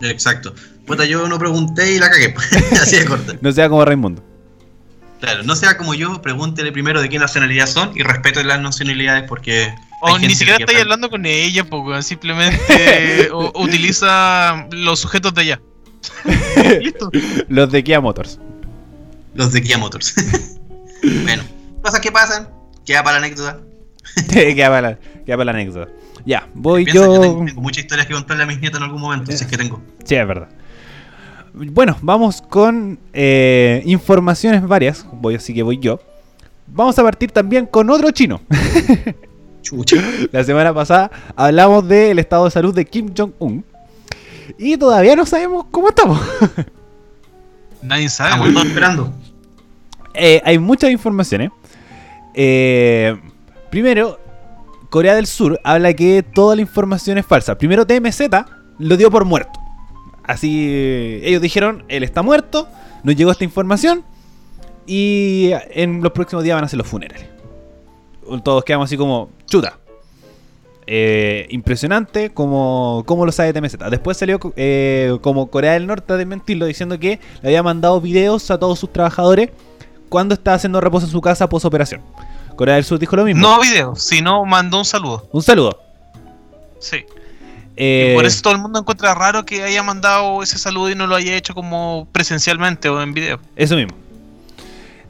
Exacto. Puta, yo no pregunté y la cagué. *laughs* Así de corta. No sea como Raimundo. Claro, no sea como yo, pregúntele primero de qué nacionalidad son y respete las nacionalidades porque. O ni siquiera estáis hablando con ella, pues, weón. Simplemente *laughs* utiliza los sujetos de allá. *laughs* Listo. Los de Kia Motors. Los de Kia Motors. bueno, cosas que pasan, queda para la anécdota. *laughs* queda, para la, queda para la anécdota. Ya, voy yo... tengo, tengo muchas historias que contarle a mis nietos en algún momento, si es que tengo. Sí, es verdad. Bueno, vamos con eh, informaciones varias. Voy, así que voy yo. Vamos a partir también con otro chino. *laughs* Chucha. La semana pasada hablamos del estado de salud de Kim Jong-un. Y todavía no sabemos cómo estamos. *laughs* Nadie sabe, Estamos weón. todos esperando. Eh, hay muchas informaciones. Eh, primero, Corea del Sur habla que toda la información es falsa. Primero, TMZ lo dio por muerto. Así, eh, ellos dijeron, él está muerto, nos llegó esta información y en los próximos días van a hacer los funerales. Todos quedamos así como, chuta. Eh, impresionante como, como lo sabe TMZ. Después salió eh, como Corea del Norte a desmentirlo diciendo que le había mandado videos a todos sus trabajadores cuando estaba haciendo reposo en su casa post operación. Corea del Sur dijo lo mismo. No video, sino mandó un saludo. Un saludo. Sí. Eh, Y por eso todo el mundo encuentra raro que haya mandado ese saludo y no lo haya hecho como presencialmente o en video. Eso mismo.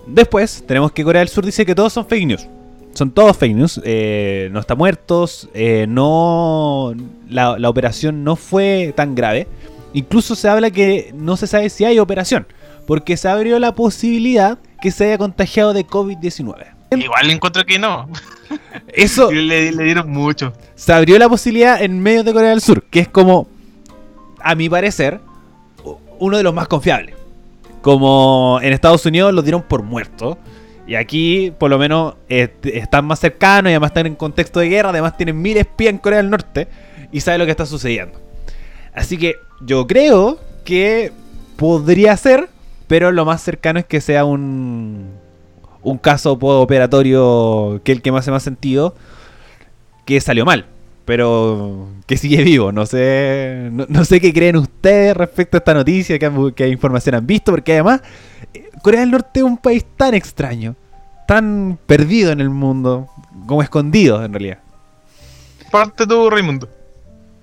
Después tenemos que Corea del Sur dice que todos son fake news. Son todos fake news. eh, no está muertos. eh, no. La, la operación no fue tan grave. Incluso se habla que no se sabe si hay operación. Porque se abrió la posibilidad que se haya contagiado de COVID-19. Igual encuentro que no. Eso *laughs* Le, le dieron mucho. se abrió la posibilidad en medio de Corea del Sur. Que es como, a mi parecer, uno de los más confiables. Como en Estados Unidos los dieron por muertos. Y aquí, por lo menos, están más cercanos y además están en contexto de guerra. Además, tienen mil espías en Corea del Norte y saben lo que está sucediendo. Así que yo creo que podría ser, pero lo más cercano es que sea un, un caso operatorio que el que más hace más sentido, que salió mal. Pero que sigue vivo. No sé no, no sé qué creen ustedes respecto a esta noticia, qué, información han visto, porque además eh, Corea del Norte es un país tan extraño, tan perdido en el mundo, como escondido en realidad. Parte tú, Raimundo.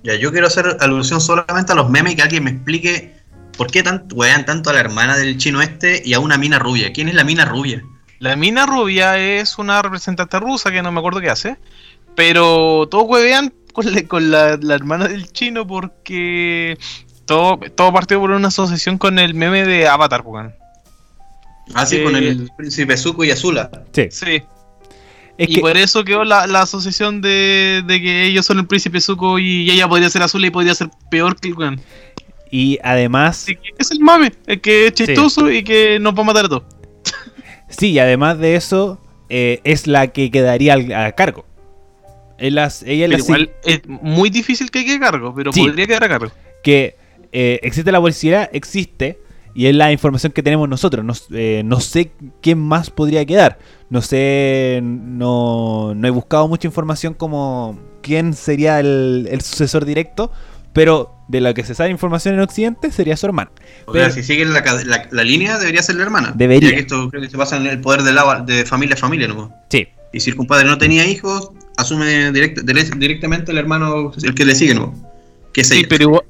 Ya, yo quiero hacer alusión solamente a los memes y que alguien me explique por qué tanto, wean tanto a la hermana del chino este y a una mina rubia. ¿Quién es la mina rubia? La mina rubia es una representante rusa que no me acuerdo qué hace. Pero todos huevean con, la, con la, la hermana del chino porque todo, todo partió por una asociación con el meme de Avatar, weón. Así Eh, con el príncipe Zuko y Azula. Sí. Sí. Es y que, por eso quedó la, la asociación de, de que ellos son el príncipe Zuko y ella podría ser azul y podría ser peor que el weón. y además, es el mame, el que es chistoso y que nos va a matar a todos. Sí, y además de eso, eh, es la que quedaría al- a cargo. Las- ella es la Pero igual es muy difícil que quede a cargo, pero Sí. podría quedar a cargo. que eh, existe la publicidad, existe, y es la información que tenemos nosotros. No, eh, no sé quién más podría quedar. No sé, no, no he buscado mucha información como quién sería el, el sucesor directo, pero de la que se sabe información en Occidente sería su hermano. O Pero- sea, si siguen la, ca- la- la línea, debería ser la hermana. Debería. Ya que esto creo que se basa en el poder de, la, de familia a familia, ¿no? Sí, Y si el compadre no tenía hijos, asume direct- dire- directamente el hermano, el que le sigue, ¿no? Que se Sí, pero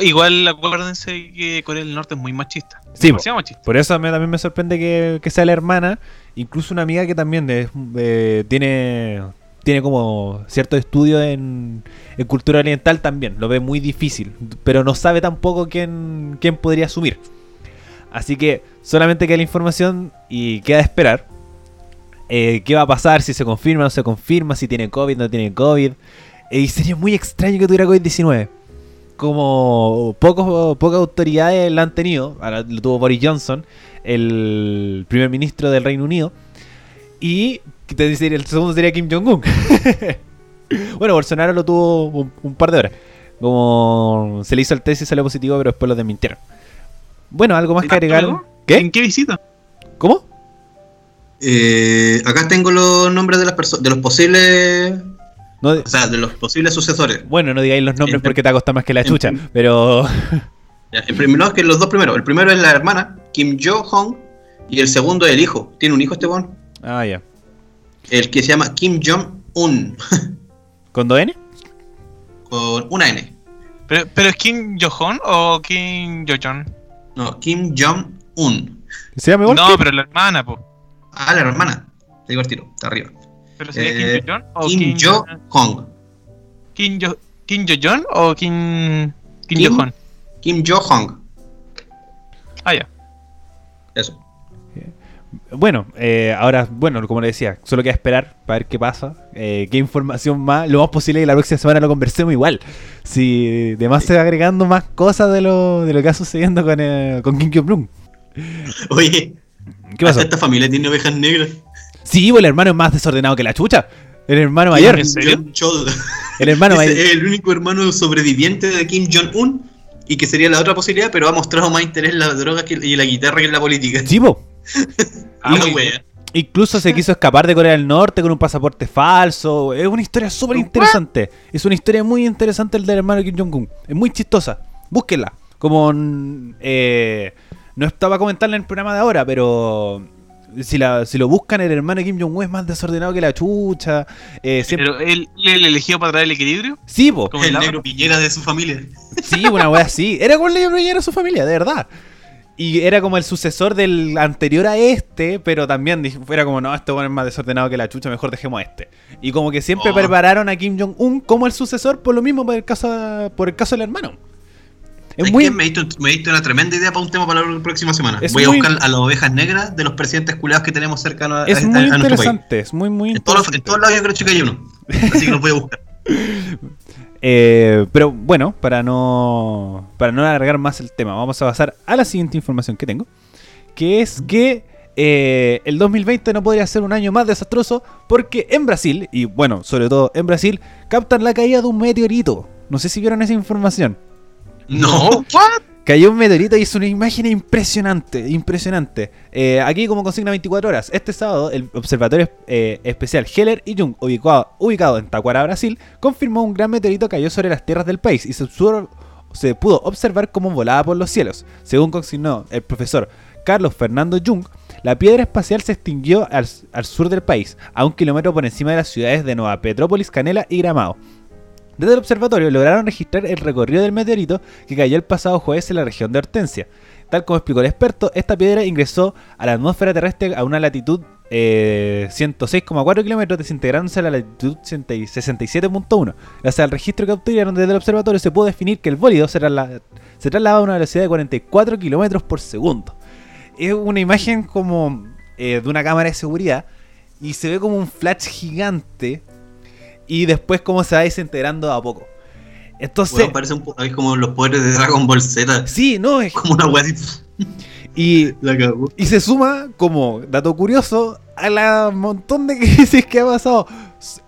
igual, acuérdense que Corea del Norte es muy machista. Sí, demasiado machista. Por eso me- también me sorprende que, que sea la hermana. Incluso una amiga que también eh, tiene tiene como cierto estudio en, cultura oriental también. Lo ve muy difícil, pero no sabe tampoco quién, quién podría asumir. Así que solamente queda la información y queda esperar. Eh, ¿Qué va a pasar? Si se confirma no se confirma, si tiene COVID no tiene COVID. Eh, y sería muy extraño que tuviera COVID-19. Como pocos, pocas autoridades la han tenido. Ahora lo tuvo Boris Johnson, el primer ministro del Reino Unido. Y el segundo sería Kim Jong-un. *laughs* bueno, Bolsonaro lo tuvo un, un par de horas. Como se le hizo el test y salió positivo, pero después lo desmintieron. Bueno, algo más que agregar. ¿Qué? ¿En qué visita? ¿Cómo? Eh, acá tengo los nombres de las personas, de los posibles, No, o sea, de los posibles sucesores. bueno, no digáis los nombres En- porque te va a costar más que la chucha. Pero. *laughs* El primero es que los dos primeros. El primero es la hermana, Kim Jo-hong, y el segundo es el hijo. Tiene un hijo este weón. Ah, ya. El que se llama Kim Jong-un, *laughs* ¿Con dos N? con una N. ¿Pero, pero es Kim Jojon o Kim Jojon? No, Kim Jong-un. ¿Se llama igual? No, pero la hermana, po. Ah, la hermana. Te digo el tiro, está arriba. ¿Pero sería Eh, Kim Jojon o Kim Kim Jo-hong. Kim Jo Kim Jojon o Kim Kim Kim- Jo-hong. Ah, ya. Bueno, eh, ahora, bueno, como le decía, solo queda esperar para ver qué pasa, eh, qué información más, lo más posible que la próxima semana lo conversemos igual. Si además se va agregando más cosas de lo, de lo que va sucediendo con, eh, con Kim Jong-un. *laughs* Oye, ¿Qué pasó? esta familia tiene ovejas negras. Sí, pues el hermano es más desordenado que la chucha. El hermano mayor. *laughs* El hermano mayor. es el único hermano sobreviviente de Kim Jong-un y que sería la otra posibilidad, pero ha mostrado más interés en las drogas y la guitarra que en la política. Sí, po. Ah, muy bien. Incluso se quiso escapar de Corea del Norte con un pasaporte falso. Es una historia súper interesante. Es una historia muy interesante el del hermano Kim Jong-un. Es muy chistosa. Búsquenla. Como mm, eh, no estaba a comentarla en el programa de ahora, pero si, la, si lo buscan, el hermano Kim Jong-un es más desordenado que la chucha. Eh, siempre- Pero él, él elegido para traer el equilibrio. Sí, po. Como El el negro piñera de su familia. Sí, una wea así. Era como el libro y era su familia, de verdad. Y era como el sucesor del anterior a este, pero también era como, no, este weón es más desordenado que la chucha, mejor dejemos a este. Y como que siempre Oh. prepararon a Kim Jong-un como el sucesor por lo mismo por el caso, por el caso del hermano. Es ¿Sabes muy... Me diste, me diste una tremenda idea para un tema para la próxima semana. Es Voy a muy- buscar a las ovejas negras de los presidentes culiados que tenemos cercanos a, Es a- muy a nuestro país. interesante, es muy, muy En todos, los- en todos lados yo creo que hay uno. Así que los voy a buscar. *laughs* Eh, pero bueno, para no para no alargar más el tema, vamos a pasar a la siguiente información que tengo, que es que eh, el 2020 no podría ser un año más desastroso porque en Brasil, y bueno, sobre todo en Brasil, captan la caída de un meteorito. No sé si vieron esa información. No. ¿What? Cayó un meteorito y es una imagen impresionante, impresionante. Eh, aquí como consigna 24 horas, este sábado el Observatorio eh, Especial Heller y Jung, ubicado, ubicado en Tacuara, Brasil, confirmó un gran meteorito cayó sobre las tierras del país y se pudo observar cómo volaba por los cielos. Según consignó el profesor Carlos Fernando Jung, la piedra espacial se extinguió al, al sur del país, a un kilómetro por encima de las ciudades de Nueva Petrópolis, Canela y Gramado. Desde el observatorio lograron registrar el recorrido del meteorito que cayó el pasado jueves en la región de Hortensia. Tal como explicó el experto, esta piedra ingresó a la atmósfera terrestre a una latitud eh, 106,4 kilómetros, desintegrándose a la latitud 67.1. Gracias al registro que obtuvieron desde el observatorio, se pudo definir que el bólido se, trasla- se trasladaba a una velocidad de 44 kilómetros por segundo. Es una imagen como eh, de una cámara de seguridad y se ve como un flash gigante y después cómo se va desintegrando a poco. Entonces, Weón, parece un po- es como los poderes de Dragon Ball Z. sí, no, es, Como una así. *laughs* y, *laughs* y se suma como dato curioso a la montón de *laughs* crisis que ha pasado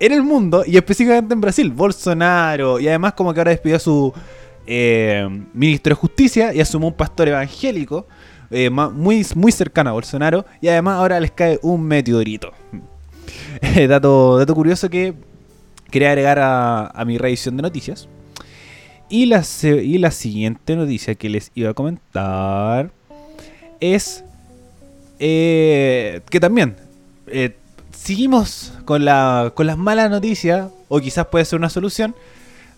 en el mundo y específicamente en Brasil. Bolsonaro y además como que ahora despidió a su eh, ministro de justicia y asumió un pastor evangélico eh, muy, muy cercano a Bolsonaro y además ahora les cae un meteorito. Eh, dato, dato curioso que quería agregar a, a mi revisión de noticias. Y la, y la siguiente noticia que les iba a comentar es eh, que también eh, seguimos con, la, con las malas noticias, o quizás puede ser una solución,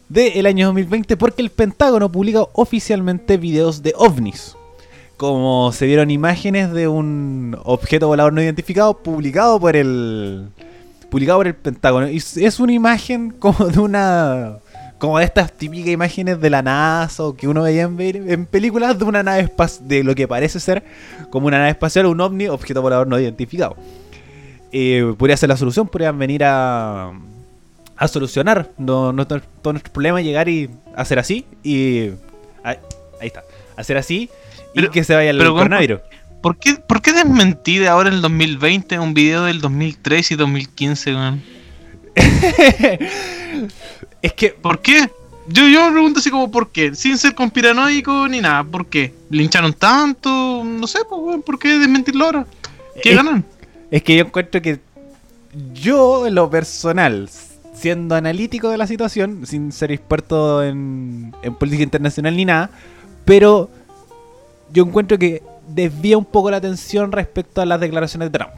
del año 2020 porque el Pentágono publica oficialmente videos de ovnis. Como se vieron imágenes de un objeto volador no identificado publicado por el publicado por el Pentágono. Y es- una imagen como de una. Como de estas típicas imágenes de la NASA o que uno veía en, películas de una nave espacial, de lo que parece ser como una nave espacial o un ovni, objeto volador no identificado. Eh, podría ser la solución, podrían venir a, a solucionar no, no- todos nuestros problemas, llegar y hacer así y... Ahí, ahí está, hacer así y que se vaya el pero, coronavirus. ¿Por qué, ¿Por qué desmentir ahora en el 2020 un video del 2003 y 2015, weón? *laughs* es que ¿Por qué? Yo, yo me pregunto así como, ¿por qué? Sin ser conspiranoico ni nada, ¿por qué? ¿Lincharon tanto? No sé, pues, weón, ¿por qué desmentirlo ahora? ¿Qué Es- ganan? Es que yo encuentro que yo, en lo personal, siendo analítico de la situación, sin ser experto en, en política internacional ni nada, pero yo encuentro que desvía un poco la atención respecto a las declaraciones de Trump.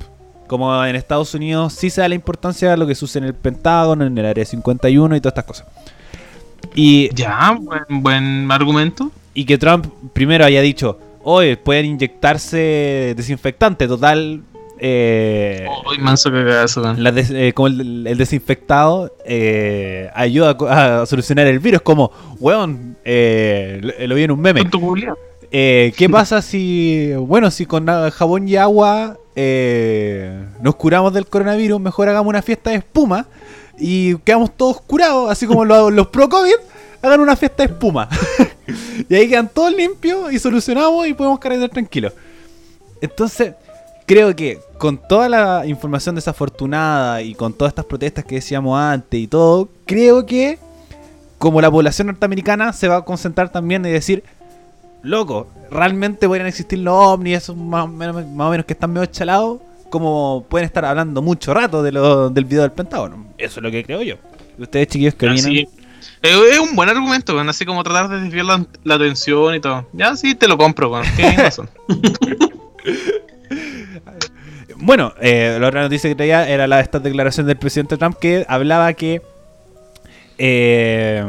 Como en Estados Unidos sí se da la importancia a lo que sucede en el Pentágono, en el Área 51 y todas estas cosas. Y Ya, buen, buen argumento. y que Trump primero haya dicho, oye, pueden inyectarse desinfectante, total. Eh, Uy, manso cagazo, la des- eh, como el, el desinfectado eh, ayuda a solucionar el virus. Como, weón, eh, lo, vi en un meme. Tonto. Eh, ¿Qué pasa si, bueno, si con jabón y agua eh, nos curamos del coronavirus? Mejor hagamos una fiesta de espuma y quedamos todos curados, así como los, los pro-COVID. Hagan una fiesta de espuma. *laughs* y ahí quedan todos limpios y solucionamos y podemos cargar tranquilos. Entonces, creo que con toda la información desafortunada y con todas estas protestas que decíamos antes y todo, creo que como la población norteamericana se va a concentrar también en decir, loco, realmente pueden existir los ovnis, esos más o menos, más o menos que están medio chalados, como pueden estar hablando mucho rato de lo, del video del Pentágono. Eso es lo que creo yo. ¿Y ustedes, chiquillos, que vienen? Es es un buen argumento, así como tratar de desviar la, la atención y todo. Ya sí, te lo compro, weón. Tienes razón. *laughs* Bueno, eh, la otra noticia que traía era la de esta declaración del presidente Trump que hablaba que, eh,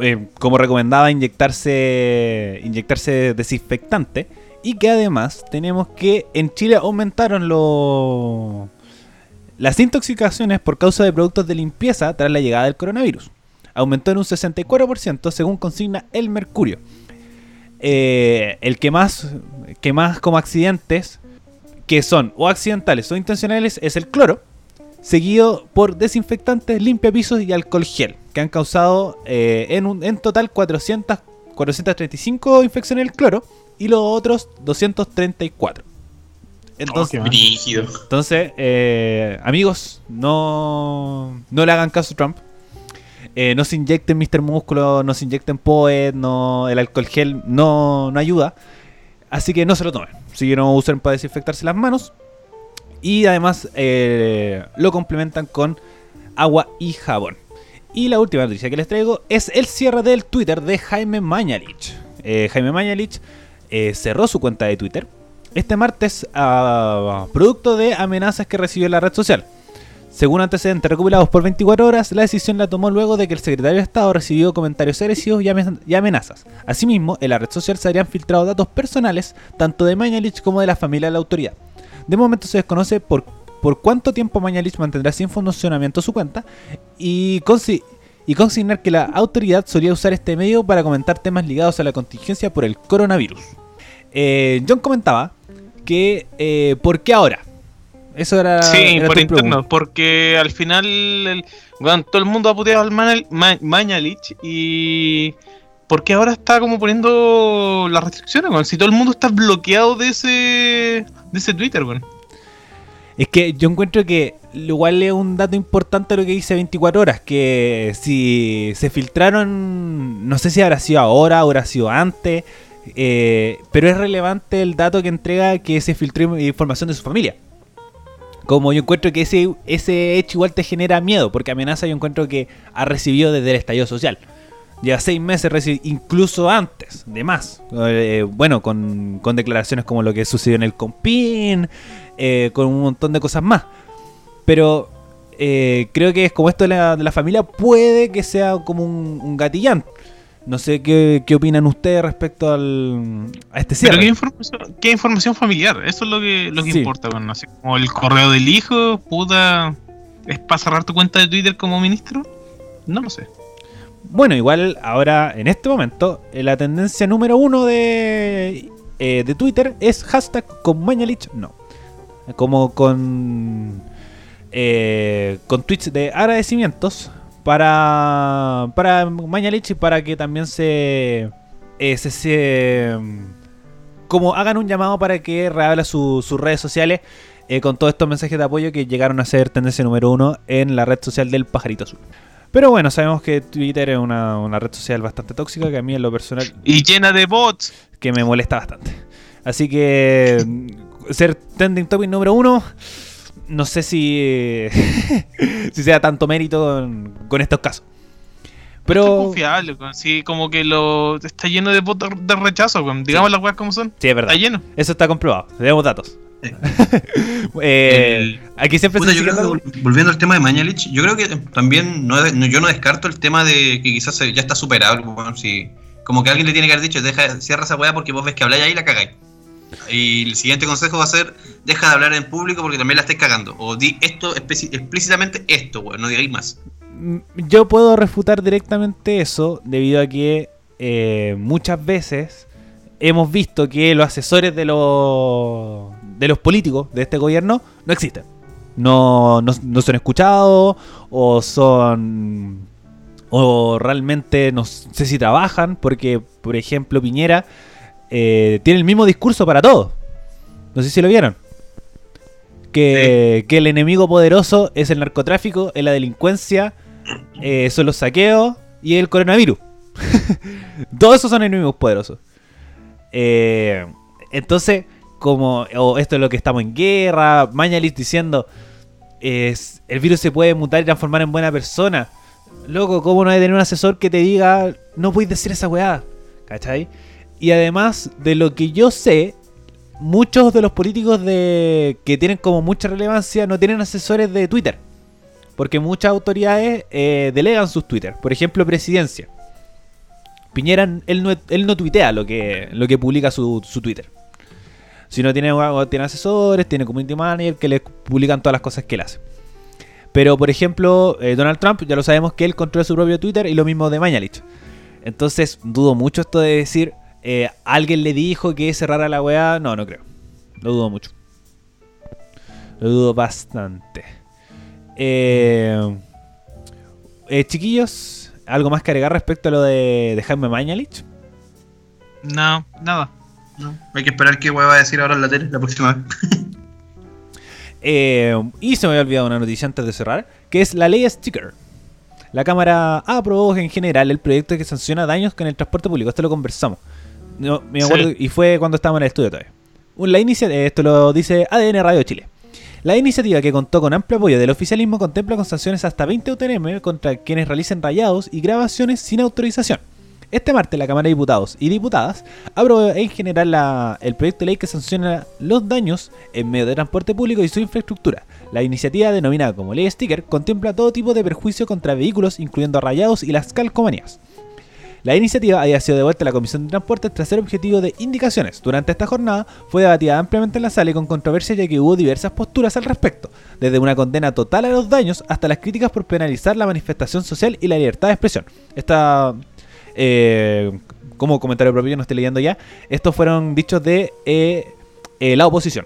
eh, como recomendaba inyectarse, inyectarse desinfectante y que además tenemos que en Chile aumentaron los las intoxicaciones por causa de productos de limpieza tras la llegada del coronavirus. Aumentó en un 64% según consigna el Mercurio. Eh, el que más, que más como accidentes que son o accidentales o intencionales es el cloro, seguido por desinfectantes, limpiapisos y alcohol gel, que han causado eh, en, un, en total 400, 435 infecciones del cloro y los otros 234. Entonces, Oh, qué entonces eh, amigos, no, no le hagan caso a Trump. Eh, no se inyecten Mr. Músculo, no se inyecten Poet, no, el alcohol gel no, no ayuda. Así que no se lo tomen. Si que no usen para desinfectarse las manos. Y además eh, lo complementan con agua y jabón. Y la última noticia que les traigo es el cierre del Twitter de Jaime Mañalich. Eh, Jaime Mañalich eh, cerró su cuenta de Twitter este martes a producto de amenazas que recibió la red social. Según antecedentes recopilados por 24 horas, la decisión la tomó luego de que el secretario de Estado recibió comentarios agresivos y amenazas. Asimismo, en la red social se habrían filtrado datos personales tanto de Mañalich como de la familia de la autoridad. De momento se desconoce por, por cuánto tiempo Mañalich mantendrá sin funcionamiento su cuenta y, consi- y consignar que la autoridad solía usar este medio para comentar temas ligados a la contingencia por el coronavirus. Eh, John comentaba que eh, ¿por qué ahora? Eso era, Sí, era por interno, pregunta. porque al final el, todo el mundo ha puteado al Mañalich y... ¿Por qué ahora está como poniendo las restricciones, weón? Si todo el mundo está bloqueado de ese de ese Twitter, weón. Es que yo encuentro que igual es un dato importante lo que dice 24 horas, que si se filtraron, no sé si habrá sido ahora, habrá sido antes, eh, pero es relevante el dato que entrega que se filtró información de su familia. Como yo encuentro que ese, ese hecho igual te genera miedo, porque amenaza yo encuentro que ha recibido desde el estallido social. Lleva seis meses, incluso antes, de más. Eh, bueno, con, con declaraciones como lo que sucedió en el Compin, eh, con un montón de cosas más. Pero eh, creo que es como esto de la, de la familia, puede que sea como un, un gatillán. No sé qué, qué opinan ustedes respecto al, a este Pero cierre. ¿qué información, qué información familiar? Eso es lo que, lo que Sí. importa, weón. Así como el correo del hijo, puta... ¿Es para cerrar tu cuenta de Twitter como ministro? No lo sé. Bueno, igual ahora, en este momento, eh, la tendencia número uno de, eh, de Twitter es hashtag con Mañalich no. Como con, eh, con tweets de agradecimientos para, para Mañalich y para que también se, eh, se, se- como hagan un llamado para que reabra su- sus redes sociales eh, con todos estos mensajes de apoyo que llegaron a ser tendencia número uno en la red social del pajarito azul. Pero bueno, sabemos que Twitter es una, una red social bastante tóxica que a mí en lo personal Y llena de bots. que me molesta bastante. Así que mm, ser trending topic número uno, no sé si, *laughs* si sea tanto mérito con, con estos casos. Es Pero confiable, weón. Sí, como que lo está lleno de bots de- rechazo, weón. Digamos las weas como son. sí, es verdad. Está lleno. Eso está comprobado. Tenemos datos. Sí. *laughs* Eh, El- aquí siempre Puta, se yo creo que vol- volviendo al tema de Mañalich, yo creo que también no, no- yo no descarto el tema de que quizás se- ya está superado. weón, si, como que alguien le tiene que haber dicho, deja, cierra esa weá porque vos ves que habláis ahí y la cagáis. Y el siguiente consejo va a ser, deja de hablar en público porque también la estáis cagando. O di esto, explícitamente esto, weón, no digáis más. Mm, Yo puedo refutar directamente eso debido a que eh, muchas veces hemos visto que los asesores de los de los políticos de este gobierno no existen. No, no, no son escuchados o son o realmente no sé si trabajan porque por ejemplo Piñera eh, tiene el mismo discurso para todos. No sé si lo vieron. Que, que el enemigo poderoso es el narcotráfico, es la delincuencia, eh, son los saqueos y el coronavirus. *laughs* Todos esos son enemigos poderosos. Eh, entonces, como esto es lo que estamos en guerra, Mañalich diciendo es, el virus se puede mutar y transformar en buena persona. Loco, ¿cómo no hay de tener un asesor que te diga no puedes decir esa weá? ¿Cachai? Y además de lo que yo sé, muchos de los políticos de que tienen como mucha relevancia no tienen asesores de Twitter. Porque muchas autoridades eh, delegan sus Twitter. Por ejemplo, presidencia. Piñera, él no, él no tuitea lo que, lo que publica su, su Twitter. Si no tiene, tiene asesores, tiene community manager que le publican todas las cosas que él hace. Pero, por ejemplo, eh, Donald Trump, ya lo sabemos que él controla su propio Twitter y lo mismo de Mañalich. Entonces, dudo mucho esto de decir, eh, alguien le dijo que cerrara la weá. No, no creo. Lo dudo mucho. Lo dudo bastante. Eh, eh, chiquillos, ¿algo más que agregar respecto a lo de, de Jaime Mañalich? No, nada. No, hay que esperar qué va a decir ahora en la tele la próxima vez. *laughs* Eh, y se me había olvidado una noticia antes de cerrar, que es la ley Sticker. La Cámara aprobó en general el proyecto que sanciona daños con el transporte público. Esto lo conversamos. No, me Sí. acuerdo, y fue cuando estábamos en el estudio todavía. La inicia- eh, esto lo dice ADN Radio Chile. La iniciativa que contó con amplio apoyo del oficialismo contempla con sanciones hasta 20 UTM contra quienes realicen rayados y grabaciones sin autorización. Este martes la Cámara de Diputados y Diputadas aprobó en general el proyecto de ley que sanciona los daños en medio de transporte público y su infraestructura. La iniciativa, denominada como Ley Sticker, contempla todo tipo de perjuicio contra vehículos, incluyendo rayados y las calcomanías. La iniciativa había sido devuelta a la Comisión de Transportes tras ser objetivo de indicaciones. Durante esta jornada fue debatida ampliamente en la sala y con controversia ya que hubo diversas posturas al respecto, desde una condena total a los daños hasta las críticas por penalizar la manifestación social y la libertad de expresión. Esta, eh, como comentario propio, no estoy leyendo ya, estos fueron dichos de eh, eh, la oposición.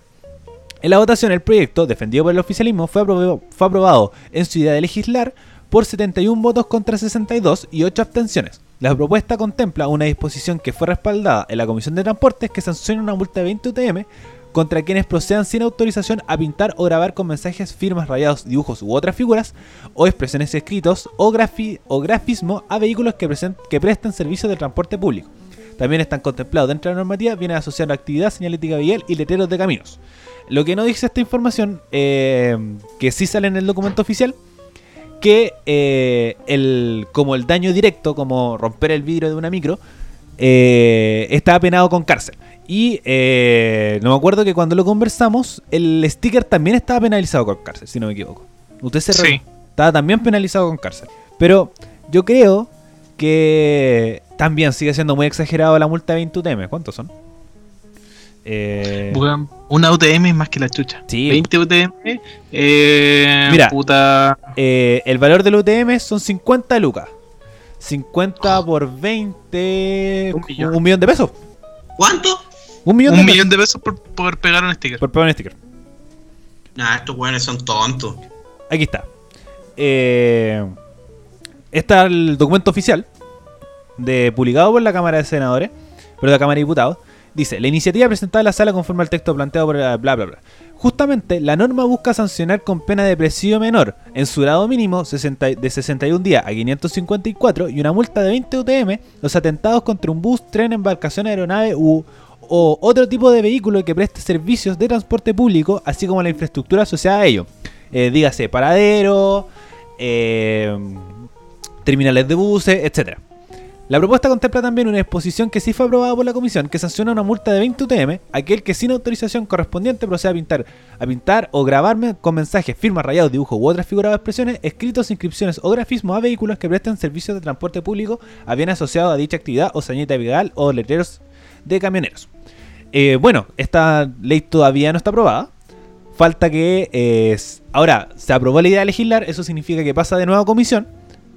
En la votación, el proyecto, defendido por el oficialismo, fue aprobado en su idea de legislar por 71 votos contra 62 y 8 abstenciones. La propuesta contempla una disposición que fue respaldada en la Comisión de Transportes que sanciona una multa de 20 UTM contra quienes procedan sin autorización a pintar o grabar con mensajes, firmas, rayados, dibujos u otras figuras o expresiones escritos o, grafi- o grafismo a vehículos que, que presten servicios de transporte público. También están contemplados dentro de la normativa, viene asociado a actividad señalética vial y letreros de caminos. Lo que no dice esta información, eh, que sí sale en el documento oficial, que eh, el, como el daño directo, como romper el vidrio de una micro, eh, está penado con cárcel. Y eh, no me acuerdo que cuando lo conversamos, el sticker también estaba penalizado con cárcel, si no me equivoco. Usted se Sí. estaba también penalizado con cárcel. Pero yo creo que también sigue siendo muy exagerado la multa de 20 UTM. ¿Cuántos son? Eh, una UTM es más que la chucha. Sí. 20 UTM. Eh, Mira. Puta. eh, el valor del UTM son 50 lucas. 50 por 20. Un millón. un millón de pesos. ¿Cuánto? Un millón Un de millón de pesos por poder pegar un sticker. por pegar un sticker. Nah, estos weones son tontos. Aquí está. Eh, está el documento oficial de publicado por la Cámara de Senadores, pero de la Cámara de Diputados. Dice, la iniciativa presentada en la sala conforme al texto planteado por la bla bla bla. Justamente, la norma busca sancionar con pena de presidio menor, en su grado mínimo 60 de 61 días a 554 y una multa de 20 UTM los atentados contra un bus, tren, embarcación, aeronave u, o otro tipo de vehículo que preste servicios de transporte público, así como la infraestructura asociada a ello. Eh, dígase paradero, eh, terminales de buses, etc. La propuesta contempla también una exposición que sí fue aprobada por la comisión que sanciona una multa de 20 UTM aquel que sin autorización correspondiente proceda a pintar, a pintar o grabarme con mensajes, firmas, rayados, dibujos u otras figuras o expresiones, escritos, inscripciones o grafismos a vehículos que presten servicios de transporte público a bien asociado a dicha actividad o sañeta vial o letreros de camioneros. Eh, bueno, esta ley todavía no está aprobada. Falta que... eh, ahora, se aprobó la idea de legislar, eso significa que pasa de nuevo a comisión.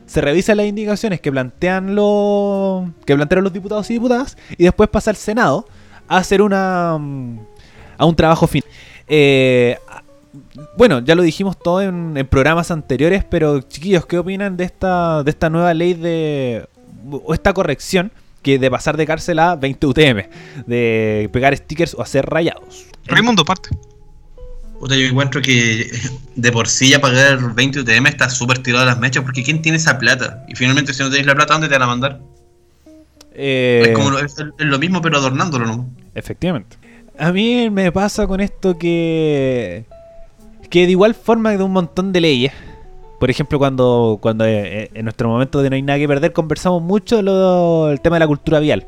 Se revisan las indicaciones que plantean los que plantearon los diputados y diputadas y después pasa al Senado a hacer una mm, a un trabajo fin. Eh, bueno, ya lo dijimos todo en, en programas anteriores, pero chiquillos, ¿qué opinan de esta de esta nueva ley de o esta corrección que de pasar de cárcel a 20 UTM, de pegar stickers o hacer rayados? Raimundo, parte. Puta, yo encuentro que de por sí ya pagar 20 UTM está súper tirado a las mechas porque ¿quién tiene esa plata? Y finalmente si no tenés la plata, ¿dónde te van a mandar? Eh, Es como lo, es, es lo mismo pero adornándolo, ¿no? Efectivamente. A mí me pasa con esto que. que de igual forma de un montón de leyes. Por ejemplo, cuando, cuando eh, en nuestro momento de no hay nada que perder, conversamos mucho lo, el tema de la cultura vial.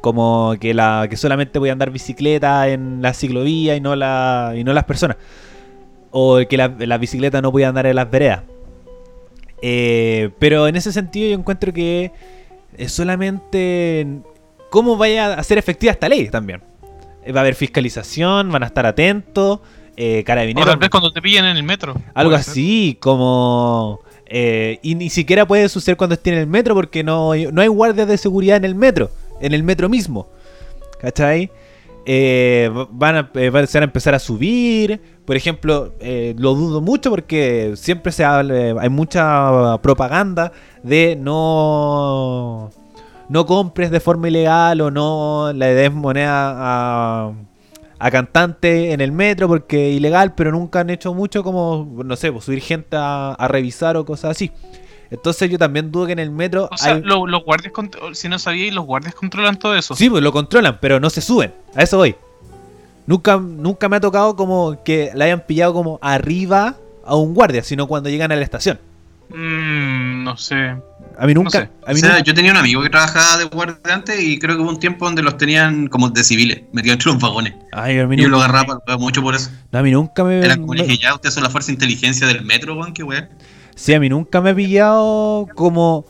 Como que la que solamente voy a andar bicicleta en la ciclovía y no la y no las personas. O que la, la bicicleta no voy a andar en las veredas. Eh, pero en ese sentido yo encuentro que es solamente cómo vaya a ser efectiva esta ley también. Eh, Va a haber fiscalización, van a estar atentos, eh, O carabineros, tal vez cuando te pillen en el metro. algo Puede ser. así como... eh, y ni siquiera puede suceder cuando esté en el metro porque no, no hay guardias de seguridad en el metro, en el metro mismo. ¿Cachai? Eh, va- van a, eh, a- empezar a subir. Por ejemplo, eh, lo dudo mucho porque siempre se habla, eh, hay mucha propaganda de no no compres de forma ilegal o no le des moneda a, a cantante en el metro porque es ilegal, pero nunca han hecho mucho como, no sé, pues, subir gente a revisar o cosas así. Entonces yo también dudo que en el metro O sea, hay- lo- los guardias, contro- si no sabíais, los guardias controlan todo eso. Sí, pues lo controlan, pero no se suben. A eso voy. Nunca, nunca me ha tocado como que la hayan pillado como arriba a un guardia, sino cuando llegan a la estación. Mm, no sé. A mí nunca. sé. A O sea, nunca- yo tenía un amigo que trabajaba de guardia antes y creo que hubo un tiempo donde los tenían como de civiles, metidos entre los vagones. Ay, a mí Y yo nunca, lo agarraba mucho por eso. no, a mí nunca me, Era como dije, ya, ustedes son la fuerza de inteligencia del metro, weón, qué weón. Sí, a mí nunca me ha pillado como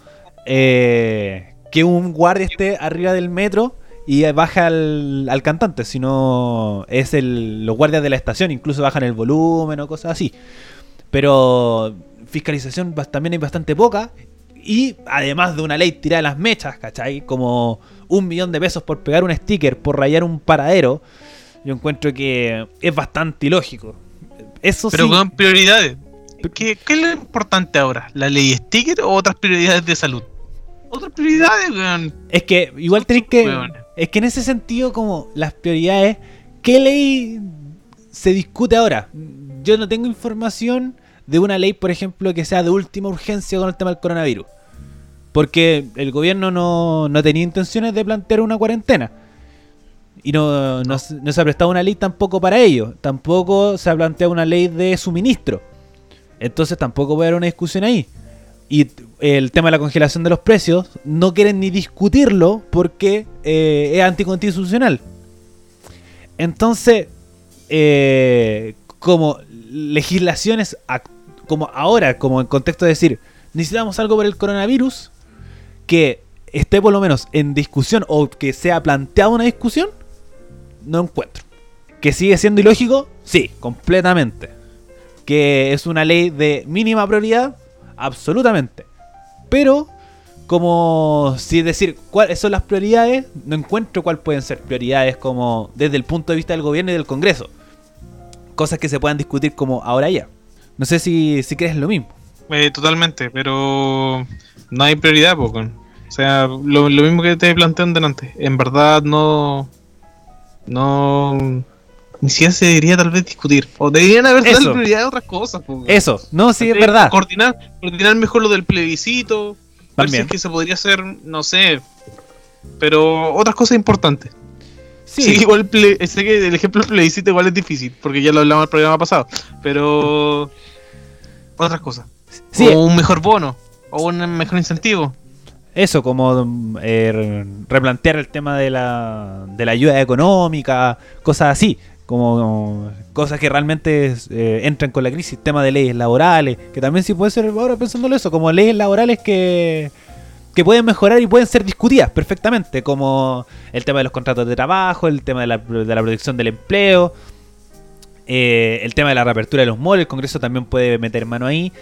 eh, que un guardia esté arriba del metro y baja al, al cantante, sino es el, los guardias de la estación, incluso bajan el volumen o cosas así. Pero fiscalización también hay bastante poca. Y además de una ley tirada a las mechas, ¿cachai? Como un millón de pesos por pegar un sticker, por rayar un paradero. Yo encuentro que es bastante ilógico. Eso Pero sí. con prioridades. ¿Qué, ¿Qué es lo importante ahora? ¿La ley sticker o otras prioridades de salud? Otras prioridades, weón. Es que igual Son tenéis que. Es que en ese sentido, como las prioridades, ¿qué ley se discute ahora? Yo no tengo información de una ley, por ejemplo, que sea de última urgencia con el tema del coronavirus. Porque el gobierno no, no tenía intenciones de plantear una cuarentena. Y no, no, se- no se ha prestado una ley tampoco para ello. Tampoco se ha planteado una ley de suministro. Entonces tampoco puede haber una discusión ahí. Y el tema de la congelación de los precios no quieren ni discutirlo porque eh, es anticonstitucional. Entonces, eh, como legislaciones, ac- como ahora, como en contexto de decir, necesitamos algo por el coronavirus que esté por lo menos en discusión o que sea planteada una discusión, no encuentro. ¿Que sigue siendo ilógico? Sí, completamente. ¿Que es una ley de mínima prioridad? Absolutamente. Pero, como si decir cuáles son las prioridades, no encuentro cuáles pueden ser prioridades como desde el punto de vista del gobierno y del Congreso. Cosas que se puedan discutir como ahora ya. No sé si, si crees lo mismo. Eh, totalmente, pero no hay prioridad, poco. O sea, lo, lo mismo que te planteé antes. En verdad no. No. Ni siquiera se debería tal vez discutir. O deberían haber dado prioridad a otras cosas. po. Eso, no, sí, es verdad. Coordinar, coordinar mejor lo del plebiscito. Si También. es que se podría hacer, no sé. Pero otras cosas importantes. Sí, Sí, igual ple- sé que el ejemplo del plebiscito igual es difícil, porque ya lo hablamos en el programa pasado. Pero otras cosas. sí, O un mejor bono, o un mejor incentivo. eso, como eh, replantear el tema de la, de la ayuda económica, cosas así, como cosas que realmente eh, entran con la crisis, tema de leyes laborales, que también sí puede ser, ahora pensándolo eso, como leyes laborales que, que pueden mejorar y pueden ser discutidas perfectamente, como el tema de los contratos de trabajo, el tema de la, protección del empleo, eh, el tema de la reapertura de los malls, el Congreso también puede meter mano ahí.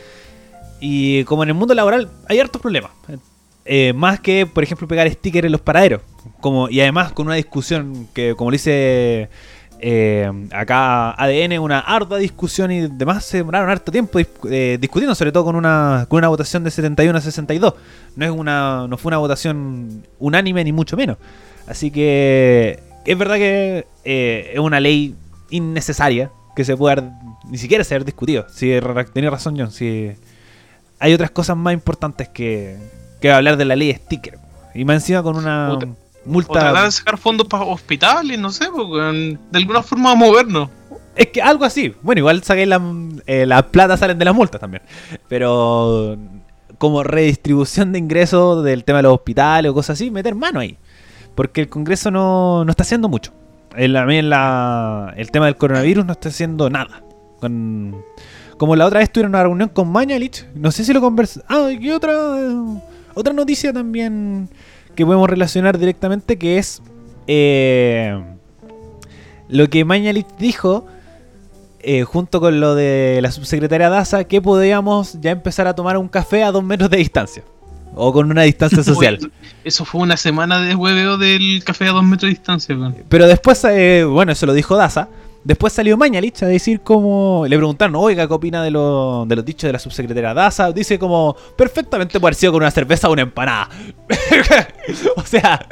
Y como en el mundo laboral hay hartos problemas. Eh, más que, por ejemplo, pegar stickers en los paraderos. Como, y además con una discusión que, como lo dice eh, acá ADN, una ardua discusión y demás se demoraron harto tiempo eh, discutiendo, sobre todo con una, con una votación de 71 a 62. No, es una, no fue una votación unánime ni mucho menos. Así que es verdad que eh, es una ley innecesaria que se puede ni siquiera se haber discutido. Si tenía razón John, si hay otras cosas más importantes que, que hablar de la ley sticker. Y más encima con una tra- O multa. tratar de sacar fondos para hospitales, no sé, porque de alguna forma movernos. Es que algo así. Bueno, igual saqué la, eh, la plata salen de las multas también. Pero como redistribución de ingresos del tema de los hospitales o cosas así, meter mano ahí. Porque el Congreso no, no está haciendo mucho. El, a mí en la- el tema del coronavirus no está haciendo nada. Con, como la otra vez tuvieron una reunión con Mañalich, no sé si lo conversé. Ah, y otra, otra noticia también que podemos relacionar directamente que es eh, lo que Mañalich dijo eh, junto con lo de la subsecretaria Daza que podíamos ya empezar a tomar un café a dos metros de distancia o con una distancia *laughs* social. Eso fue una semana de hueveo del café a dos metros de distancia. Pero después, eh, bueno, eso lo dijo Daza. Después salió Mañalich a decir como... Le preguntaron, oiga, ¿qué opina de, lo- de los dichos de la subsecretaria Daza? Dice como, perfectamente puede haber sido con una cerveza o una empanada. *laughs* o sea,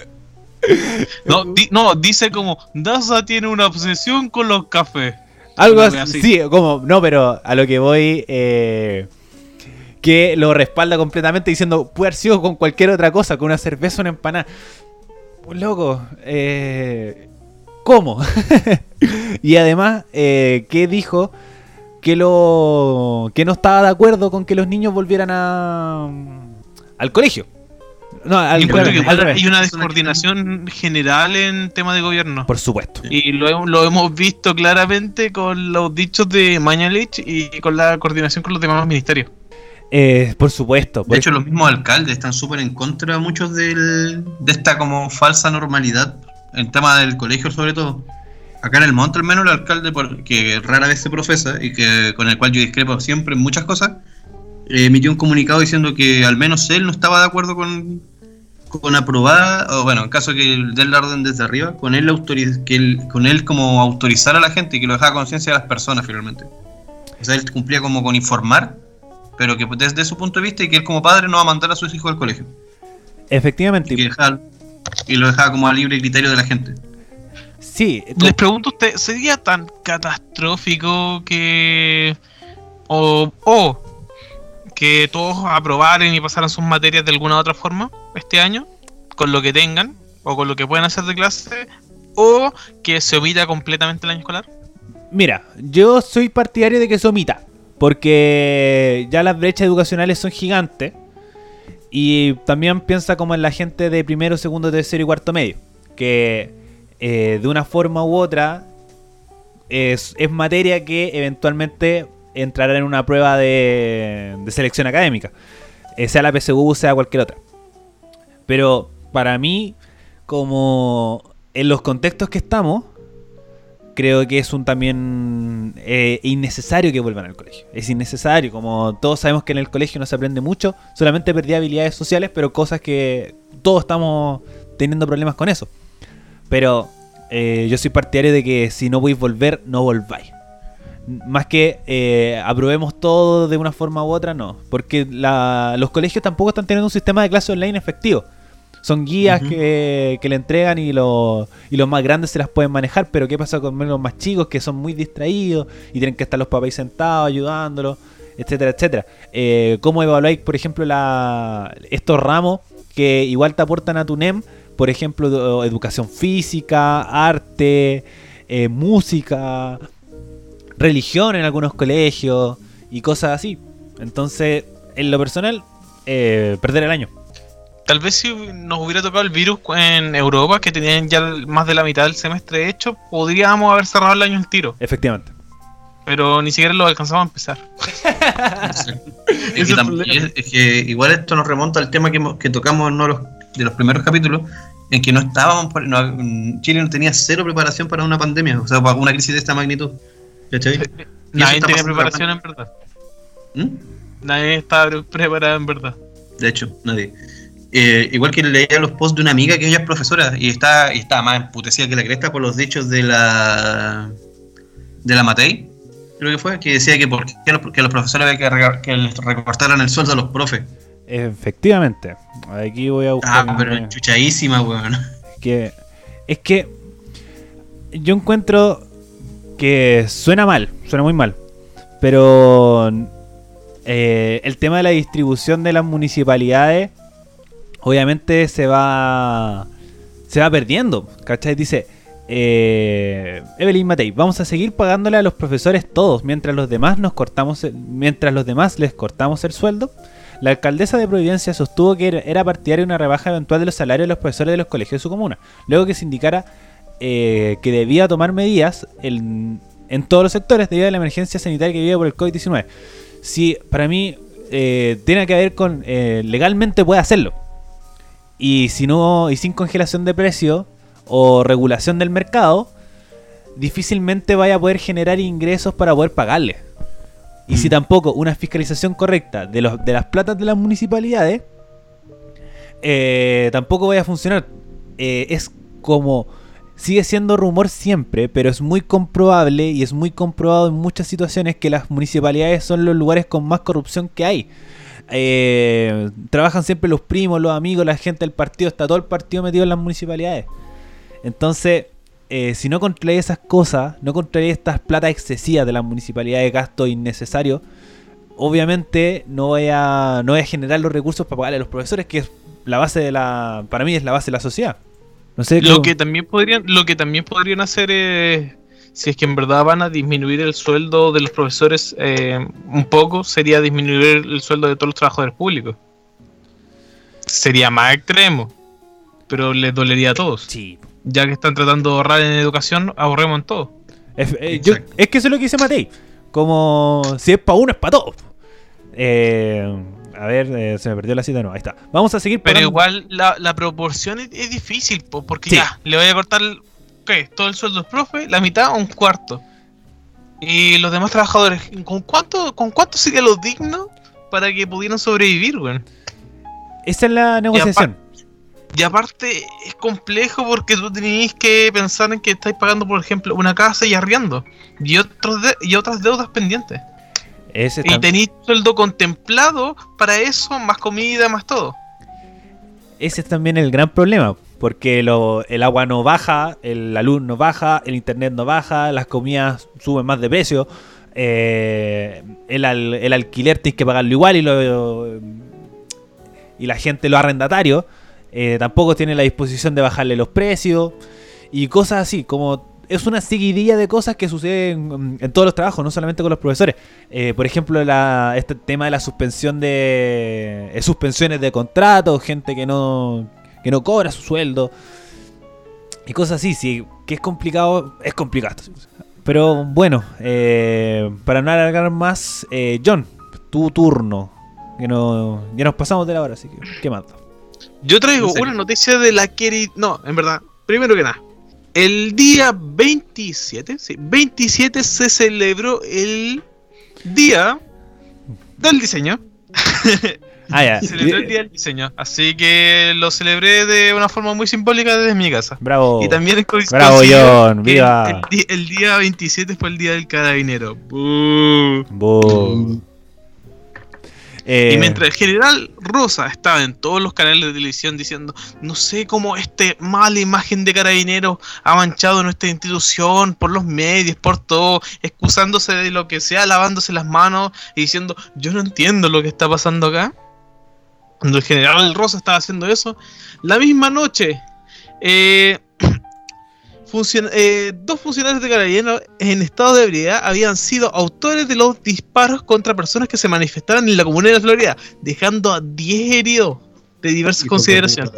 No, di- no, dice como, Daza tiene una obsesión con los cafés. algo así. Sí, como, no, pero a lo que voy... eh, que lo respalda completamente diciendo, puede haber sido con cualquier otra cosa, con una cerveza o una empanada. Loco, eh, ¿cómo? *laughs* y además, eh, que dijo que lo que no estaba de acuerdo con que los niños volvieran a al colegio. No, al, Yo encuentro al- que al revés. hay una descoordinación general en tema de gobierno. Por supuesto. Y lo, lo hemos visto claramente con los dichos de Mañalich y con la coordinación con los demás ministerios. Eh, por supuesto. De por- hecho, los mismos alcaldes están súper en contra muchos del, de esta como falsa normalidad, en tema del colegio sobre todo. Acá en el monte al menos el alcalde, que rara vez se profesa y que con el cual yo discrepo siempre en muchas cosas, emitió un comunicado diciendo que al menos él no estaba de acuerdo con, con aprobar, o bueno, en caso que dé la orden desde arriba, con él, autoriz- que él, con él como autorizar a la gente y que lo dejaba conciencia de las personas finalmente. O sea, él cumplía como con informar, pero que desde su punto de vista y que él como padre no va a mandar a sus hijos al colegio. Efectivamente. Y, que dejaba- y lo dejaba como a libre criterio de la gente. Sí, Les pregunto a usted, ¿sería tan catastrófico que... o, o que todos aprobaran y pasaran sus materias de alguna u otra forma este año, con lo que tengan, o con lo que puedan hacer de clase, o que se omita completamente el año escolar? Mira, yo soy partidario de que se omita. Porque ya las brechas educacionales son gigantes. Y también piensa como en la gente de primero, segundo, tercero y cuarto medio. Que eh, de una forma u otra es, materia que eventualmente entrará en una prueba de, de selección académica. Eh, sea la PSU, sea cualquier otra. Pero para mí, como en los contextos que estamos, creo que es un también eh, innecesario que vuelvan al colegio. Es innecesario, como todos sabemos que en el colegio no se aprende mucho, solamente perdí habilidades sociales, pero cosas que todos estamos teniendo problemas con eso. Pero eh, yo soy partidario de que si no podéis volver, no volváis. Más que eh, aprobemos todo de una forma u otra, no. Porque la- los colegios tampoco están teniendo un sistema de clase online efectivo. Son guías que, que le entregan y, los y los más grandes se las pueden manejar. Pero ¿qué pasa con los más chicos que son muy distraídos y tienen que estar los papás sentados ayudándolos, etcétera, etcétera? Eh, ¿Cómo evaluáis, por ejemplo, la, estos ramos que igual te aportan a tu NEM? Por ejemplo, educación física, arte, eh, música, religión en algunos colegios y cosas así. Entonces, en lo personal, eh, perder el año. Tal vez si nos hubiera tocado el virus en Europa, que tenían ya más de la mitad del semestre hecho, podríamos haber cerrado el año el tiro. Efectivamente. Pero ni siquiera lo alcanzamos a empezar. Es que, es- igual esto nos remonta al tema que, tocamos en uno de los, de los primeros capítulos, en que no estábamos, no- Chile no tenía cero preparación para una pandemia, o sea, para una crisis de esta magnitud. ¿Cachai? Y eso Nadie tenía preparación en verdad. ¿Mm? Nadie estaba pre- preparado en verdad. De hecho, nadie. Eh, igual que leía los posts de una amiga que ella es profesora y está, y está más emputecida que la cresta por los dichos de la de la Matei, creo que fue, que decía que por qué los, que los profesores había que, les recortaran el sueldo a los profes. Efectivamente. Aquí voy a buscar. Ah, pero chuchadísima, weón. que es que yo encuentro que suena mal, suena muy mal, pero eh, el tema de la distribución de las municipalidades obviamente se va se va perdiendo, ¿cachai? Dice eh, Evelyn Matei, vamos a seguir pagándole a los profesores todos mientras los demás nos cortamos mientras los demás les cortamos el sueldo. La alcaldesa de Providencia sostuvo que era- partidaria una rebaja eventual de los salarios de los profesores de los colegios de su comuna, luego que se indicara eh, que debía tomar medidas en, en todos los sectores debido a la emergencia sanitaria que vive por el COVID-19. Si para mí eh, tiene que ver con eh, legalmente puede hacerlo. Y si no, y sin congelación de precio o regulación del mercado, difícilmente vaya a poder generar ingresos para poder pagarle. Y si Mm. tampoco una fiscalización correcta de, los, de las platas de las municipalidades, eh, tampoco vaya a funcionar. Eh, es como. Sigue siendo rumor siempre, pero es muy comprobable y es muy comprobado en muchas situaciones que las municipalidades son los lugares con más corrupción que hay. Eh, trabajan siempre los primos, los amigos, la gente del partido, está todo el partido metido en las municipalidades. Entonces, eh, si no controláis esas cosas, no controláis estas platas excesivas de las municipalidades, gasto innecesario, obviamente no voy a, no voy a generar los recursos para pagarle a los profesores, que es la base de la, para mí es la base de la sociedad. No sé Lo que también podrían, lo que también podrían hacer es, si es que en verdad van a disminuir el sueldo de los profesores eh, un poco, sería disminuir el sueldo de todos los trabajadores públicos. Sería más extremo, pero les dolería a todos. Sí. Ya que están tratando de ahorrar en educación, ahorremos en todo. Es, eh, yo- Exacto. es que eso es lo que dice Matei. Como si es para uno, es para todos. Eh, a ver, eh, se me perdió la cita, no, ahí está. Vamos a seguir Pero igual la, la proporción es, es difícil, po, porque Sí. ya, le voy a cortar ¿qué? todo el sueldo del profe, la mitad o un cuarto. Y los demás trabajadores, ¿con cuánto, con cuánto sería lo digno para que pudieran sobrevivir, weón? Esa es la negociación. Y aparte es complejo porque tú tenéis que pensar en que estáis pagando, por ejemplo, una casa y arriendo. Y, otros de- y otras deudas pendientes. Ese Y tenéis sueldo contemplado para eso, más comida, más todo. ese es también el gran problema. Porque el agua no baja, el- la luz no baja, el internet no baja, las comidas suben más de precio. eh, el, al- el alquiler tienes que pagarlo igual y lo y la gente, los arrendatarios, eh, tampoco tiene la disposición de bajarle los precios y cosas así, como es una seguidilla de cosas que suceden en todos los trabajos, no solamente con los profesores. Eh, por ejemplo, la, este tema de la suspensión de suspensiones de contratos, gente que no que no cobra su sueldo y cosas así. Sí, que es complicado, es complicado. Pero bueno, eh, para no alargar más, eh, John, tu turno. Que no, ya nos pasamos de la hora, así que ¿qué más? Yo traigo una noticia de la querida. No, en verdad, primero que nada, el día 27, sí, 27 se celebró el día del diseño. *laughs* Ah, ya. Se celebró el día del diseño. Así que lo celebré de una forma muy simbólica desde mi casa. Bravo. Y también es Bravo, John. Viva. El, día 27 fue el día del carabinero. Bu. Eh, Y mientras el general Rosa estaba en todos los canales de televisión diciendo, no sé cómo este mala imagen de carabineros ha manchado nuestra institución por los medios, por todo, excusándose de lo que sea, lavándose las manos y diciendo, yo no entiendo lo que está pasando acá. Cuando el general Rosa estaba haciendo eso, la misma noche, eh, *clears throat* funcion- eh, dos funcionarios de carabineros en estado de ebriedad habían sido autores de los disparos contra personas que se manifestaban en la comunidad de Florida, dejando a 10 heridos de diversas consideraciones.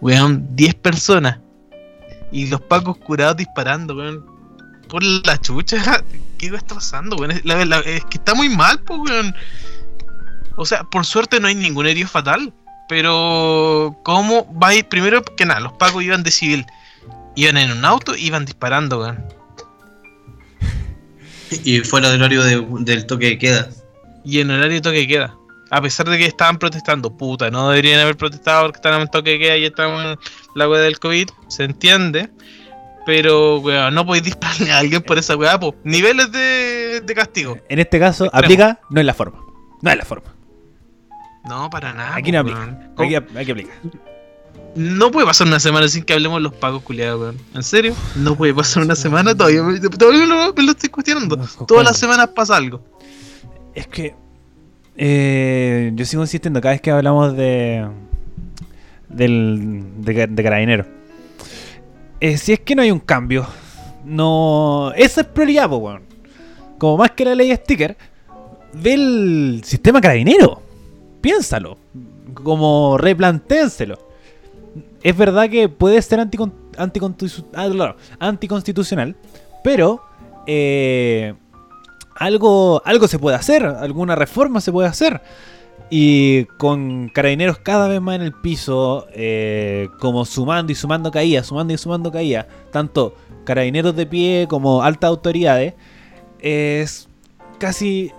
Weón, 10 personas. Y los pacos curados disparando, weón. Por la chucha. *laughs* ¿Qué está pasando, weón? Es, la- la- es que está muy mal, pues, weón. O sea, por suerte no hay ningún herido fatal. Pero, ¿cómo va a ir? Primero que nada, los pacos iban de civil. Iban en un auto y iban disparando, weón. Y fuera del horario de- del toque de queda. Y en horario de toque de queda. A pesar de que estaban protestando, puta, no deberían haber protestado porque estaban en toque de queda y estaban en la weá del COVID, se entiende. Pero, weón, no podéis dispararle a alguien por esa weá, po. Niveles de, de castigo. En este caso, Extremo. aplica, no es la forma. No es la forma. No, para nada. Aquí no aplica. Aquí, aquí aplica. No puede pasar una semana sin que hablemos de los pagos culiados, weón. ¿En serio? No puede pasar una semana todavía. me- Todavía lo, me lo estoy cuestionando. Todas las semanas pasa algo. Es que eh, yo sigo insistiendo cada vez que hablamos de del de, de carabinero. Eh, si es que no hay un cambio, no. Esa es prioridad, weón. Como más que la ley sticker, ve el sistema carabinero. Piénsalo. Como replanténselo. Es verdad que puede ser ah, anticonstitucional, pero eh, algo, algo se puede hacer, alguna reforma se puede hacer. Y con carabineros cada vez más en el piso, eh, como sumando y sumando caídas, sumando y sumando caídas, tanto carabineros de pie como altas autoridades, es casi,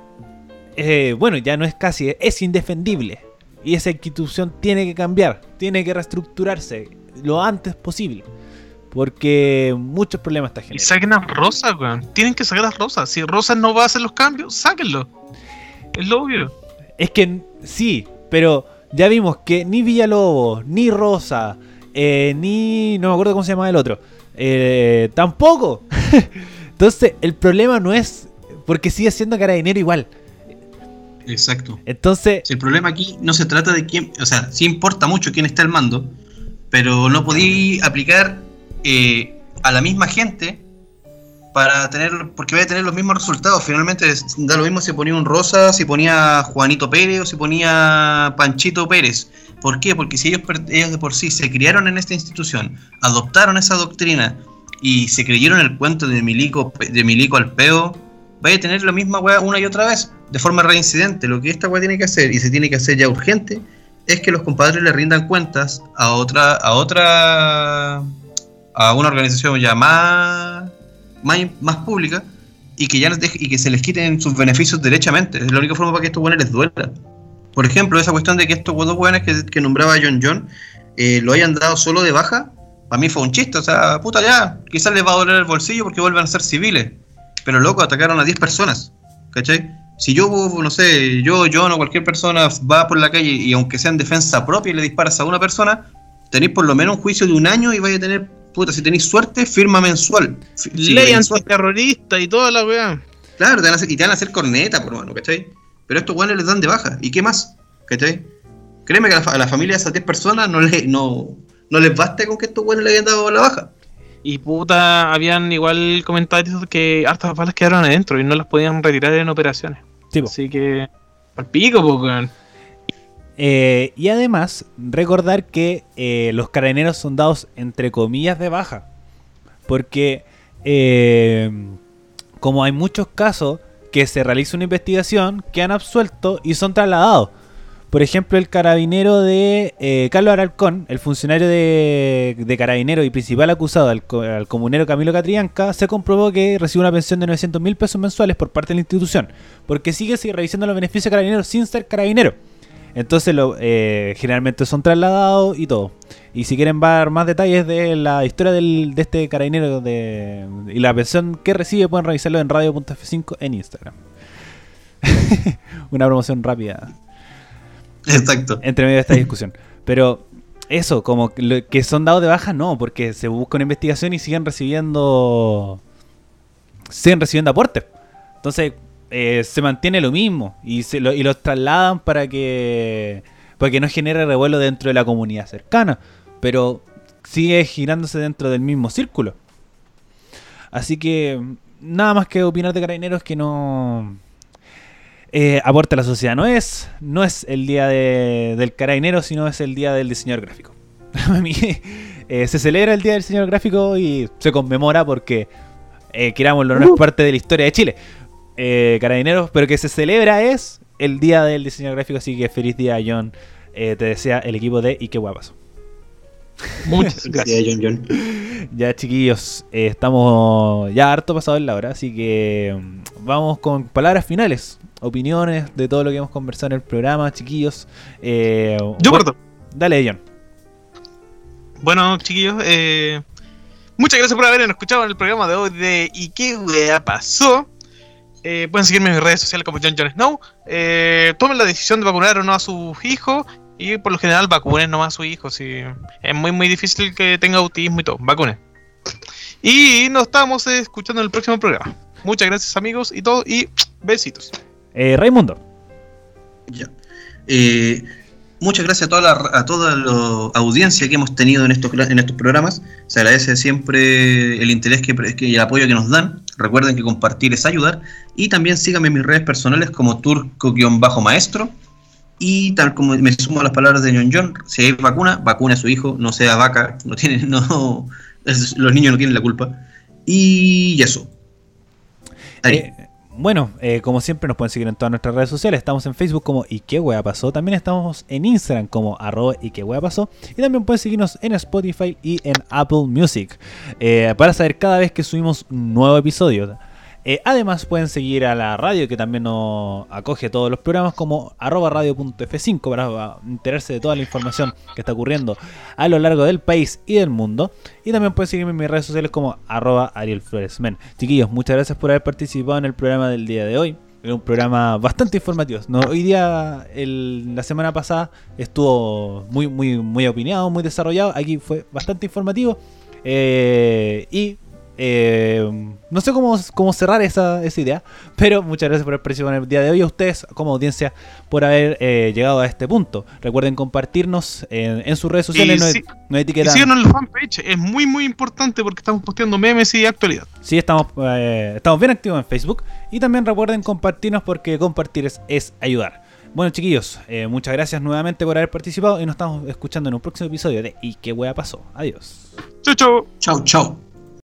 eh, bueno, ya no es casi, es indefendible. Y esa institución tiene que cambiar, tiene que reestructurarse lo antes posible. Porque muchos problemas está Y generando. saquen a Rosa, weón. Tienen que sacar a Rosa. Si Rosa no va a hacer los cambios, sáquenlo. Es lo obvio. Es que sí, pero ya vimos que ni Villalobos, ni Rosa, eh, ni. No me acuerdo cómo se llama el otro. eh, tampoco. *laughs* Entonces, el problema no es. Porque sigue siendo carabinero igual. Exacto. Entonces, Si el problema aquí no se trata de quién, o sea, sí importa mucho quién está al mando, pero no podí aplicar eh, a la misma gente para tener, porque vaya a tener los mismos resultados. Finalmente da lo mismo si ponía un Rosa, si ponía Juanito Pérez o si ponía Panchito Pérez. ¿Por qué? Porque si ellos, ellos de por sí se criaron en esta institución, adoptaron esa doctrina y se creyeron el cuento de Milico, de Milico al peo, vaya a tener la misma weá una y otra vez, de forma reincidente. Lo que esta weá tiene que hacer, y se tiene que hacer ya urgente, es que los compadres le rindan cuentas a otra, a otra, a una organización ya más, más, más pública, y que ya les deje- y que se les quiten sus beneficios derechamente. Es la única forma para que estos weones les duela. Por ejemplo, esa cuestión de que estos dos weones que, que nombraba John John eh, lo hayan dado solo de baja, para mí fue un chiste. O sea, puta ya, quizás les va a doler el bolsillo porque vuelven a ser civiles. Pero loco, atacaron a 10 personas. ¿Cachai? Si yo, no sé, yo, John o cualquier persona va por la calle y aunque sea en defensa propia y le disparas a una persona, tenéis por lo menos un juicio de un año y vais a tener, puta, si tenéis suerte, firma mensual. Sí, Ley antiterrorista y toda la weá. Claro, te van a hacer, y te van a hacer corneta, por mano, ¿cachai? Pero estos guanes les dan de baja. ¿Y qué más? ¿Cachai? Créeme que a la, a la familia de esas 10 personas no, le, no, no les basta con que estos guanes le hayan dado la baja. Y puta, habían igual comentarios que hartas balas quedaron adentro y no las podían retirar en operaciones. sí, po. Así que. Al pico. Eh, y además, recordar que eh, los carabineros son dados entre comillas de baja. Porque eh, como hay muchos casos que se realiza una investigación, quedan absueltos y son trasladados. Por ejemplo, el carabinero de eh, Carlos Aralcón, el funcionario de, carabinero y principal acusado al, co- al comunero Camilo Catrianca, se comprobó que recibe una pensión de 900 mil pesos mensuales por parte de la institución, porque sigue, sigue revisando los beneficios de carabinero sin ser carabinero. Entonces, eh, generalmente son trasladados y todo. Y si quieren ver más detalles de la historia de este carabinero y la pensión que recibe, pueden revisarlo en radio.f5 en Instagram. *laughs* una promoción rápida *laughs* Exacto. entre medio de esta discusión. Pero eso, como que son dados de baja, no, porque se busca una investigación y siguen recibiendo. siguen recibiendo aportes. Entonces, eh, se mantiene lo mismo y, se y los trasladan para que. para que no genere revuelo dentro de la comunidad cercana. Pero sigue girándose dentro del mismo círculo. Así que. nada más que opinar de carabineros que no eh, aporte a la sociedad. No es, no es el día de- del carabinero, sino es el día del diseñador gráfico. *laughs* A mí, eh, se celebra el día del diseñador gráfico y se conmemora porque, eh, querámoslo, no es parte de la historia de Chile. Eh, carabineros, pero que se celebra es el día del diseñador gráfico. Así que feliz día, John. Eh, te desea el equipo de Y qué guapas. Muchas *laughs* gracias. John John. Ya, chiquillos, eh, estamos ya harto pasado en la hora, así que mm, vamos con palabras finales, opiniones de todo lo que hemos conversado en el programa, chiquillos. Eh, Yo bueno, parto. Dale, John. Bueno, chiquillos, eh, muchas gracias por habernos escuchado en el programa de hoy de ¿Y qué wea pasó? Eh, pueden seguirme en mis redes sociales como John John Snow. Eh, tomen la decisión de vacunar o no a sus hijos. Y por lo general vacunen nomás a sus hijos. Si es muy muy difícil que tenga autismo y todo. Vacunen. Y nos estamos escuchando en el próximo programa. Muchas gracias amigos y todo. Y besitos. Eh, Raimundo. Ya. Eh, muchas gracias a toda la, a toda la audiencia que hemos tenido en estos, en estos programas. Se agradece siempre el interés que, que- y el apoyo que nos dan. Recuerden que compartir es ayudar. Y también síganme en mis redes personales como turco-maestro. Y tal como me sumo a las palabras de John John, si hay vacuna, vacune a su hijo, no sea vaca, no tiene, *laughs* no, los niños no tienen la culpa. Y eso. Eh, bueno, eh, como siempre nos pueden seguir en todas nuestras redes sociales. Estamos en Facebook como ¿Y qué pasó? También estamos en Instagram como arroba ¿Y qué pasó? Y también pueden seguirnos en Spotify y en Apple Music eh, para saber cada vez que subimos un nuevo episodio. Eh, además pueden seguir a la radio que también nos acoge todos los programas como arroba radio.f5 para enterarse de toda la información que está ocurriendo a lo largo del país y del mundo. Y también pueden seguirme en mis redes sociales como arroba Ariel Flores. Chiquillos, muchas gracias por haber participado en el programa del día de hoy. Un programa bastante informativo. No, hoy día, la semana pasada, estuvo muy, muy, muy opinado, muy desarrollado. Aquí fue bastante informativo. Eh, y eh, no sé cómo, cómo cerrar esa, esa idea, pero muchas gracias por haber participado en el día de hoy. A ustedes, como audiencia, por haber eh, llegado a este punto. Recuerden compartirnos en, en sus redes sociales. Y no, no Y etiquetan. síganos en la fanpage. Es muy muy importante porque estamos posteando memes y actualidad. Sí, estamos, eh, estamos bien activos en Facebook. Y también recuerden compartirnos porque compartir es, es ayudar. Bueno, chiquillos, eh, muchas gracias nuevamente por haber participado y nos estamos escuchando en un próximo episodio de ¿Y qué wea pasó? Adiós. Chau chau. Chau, chau.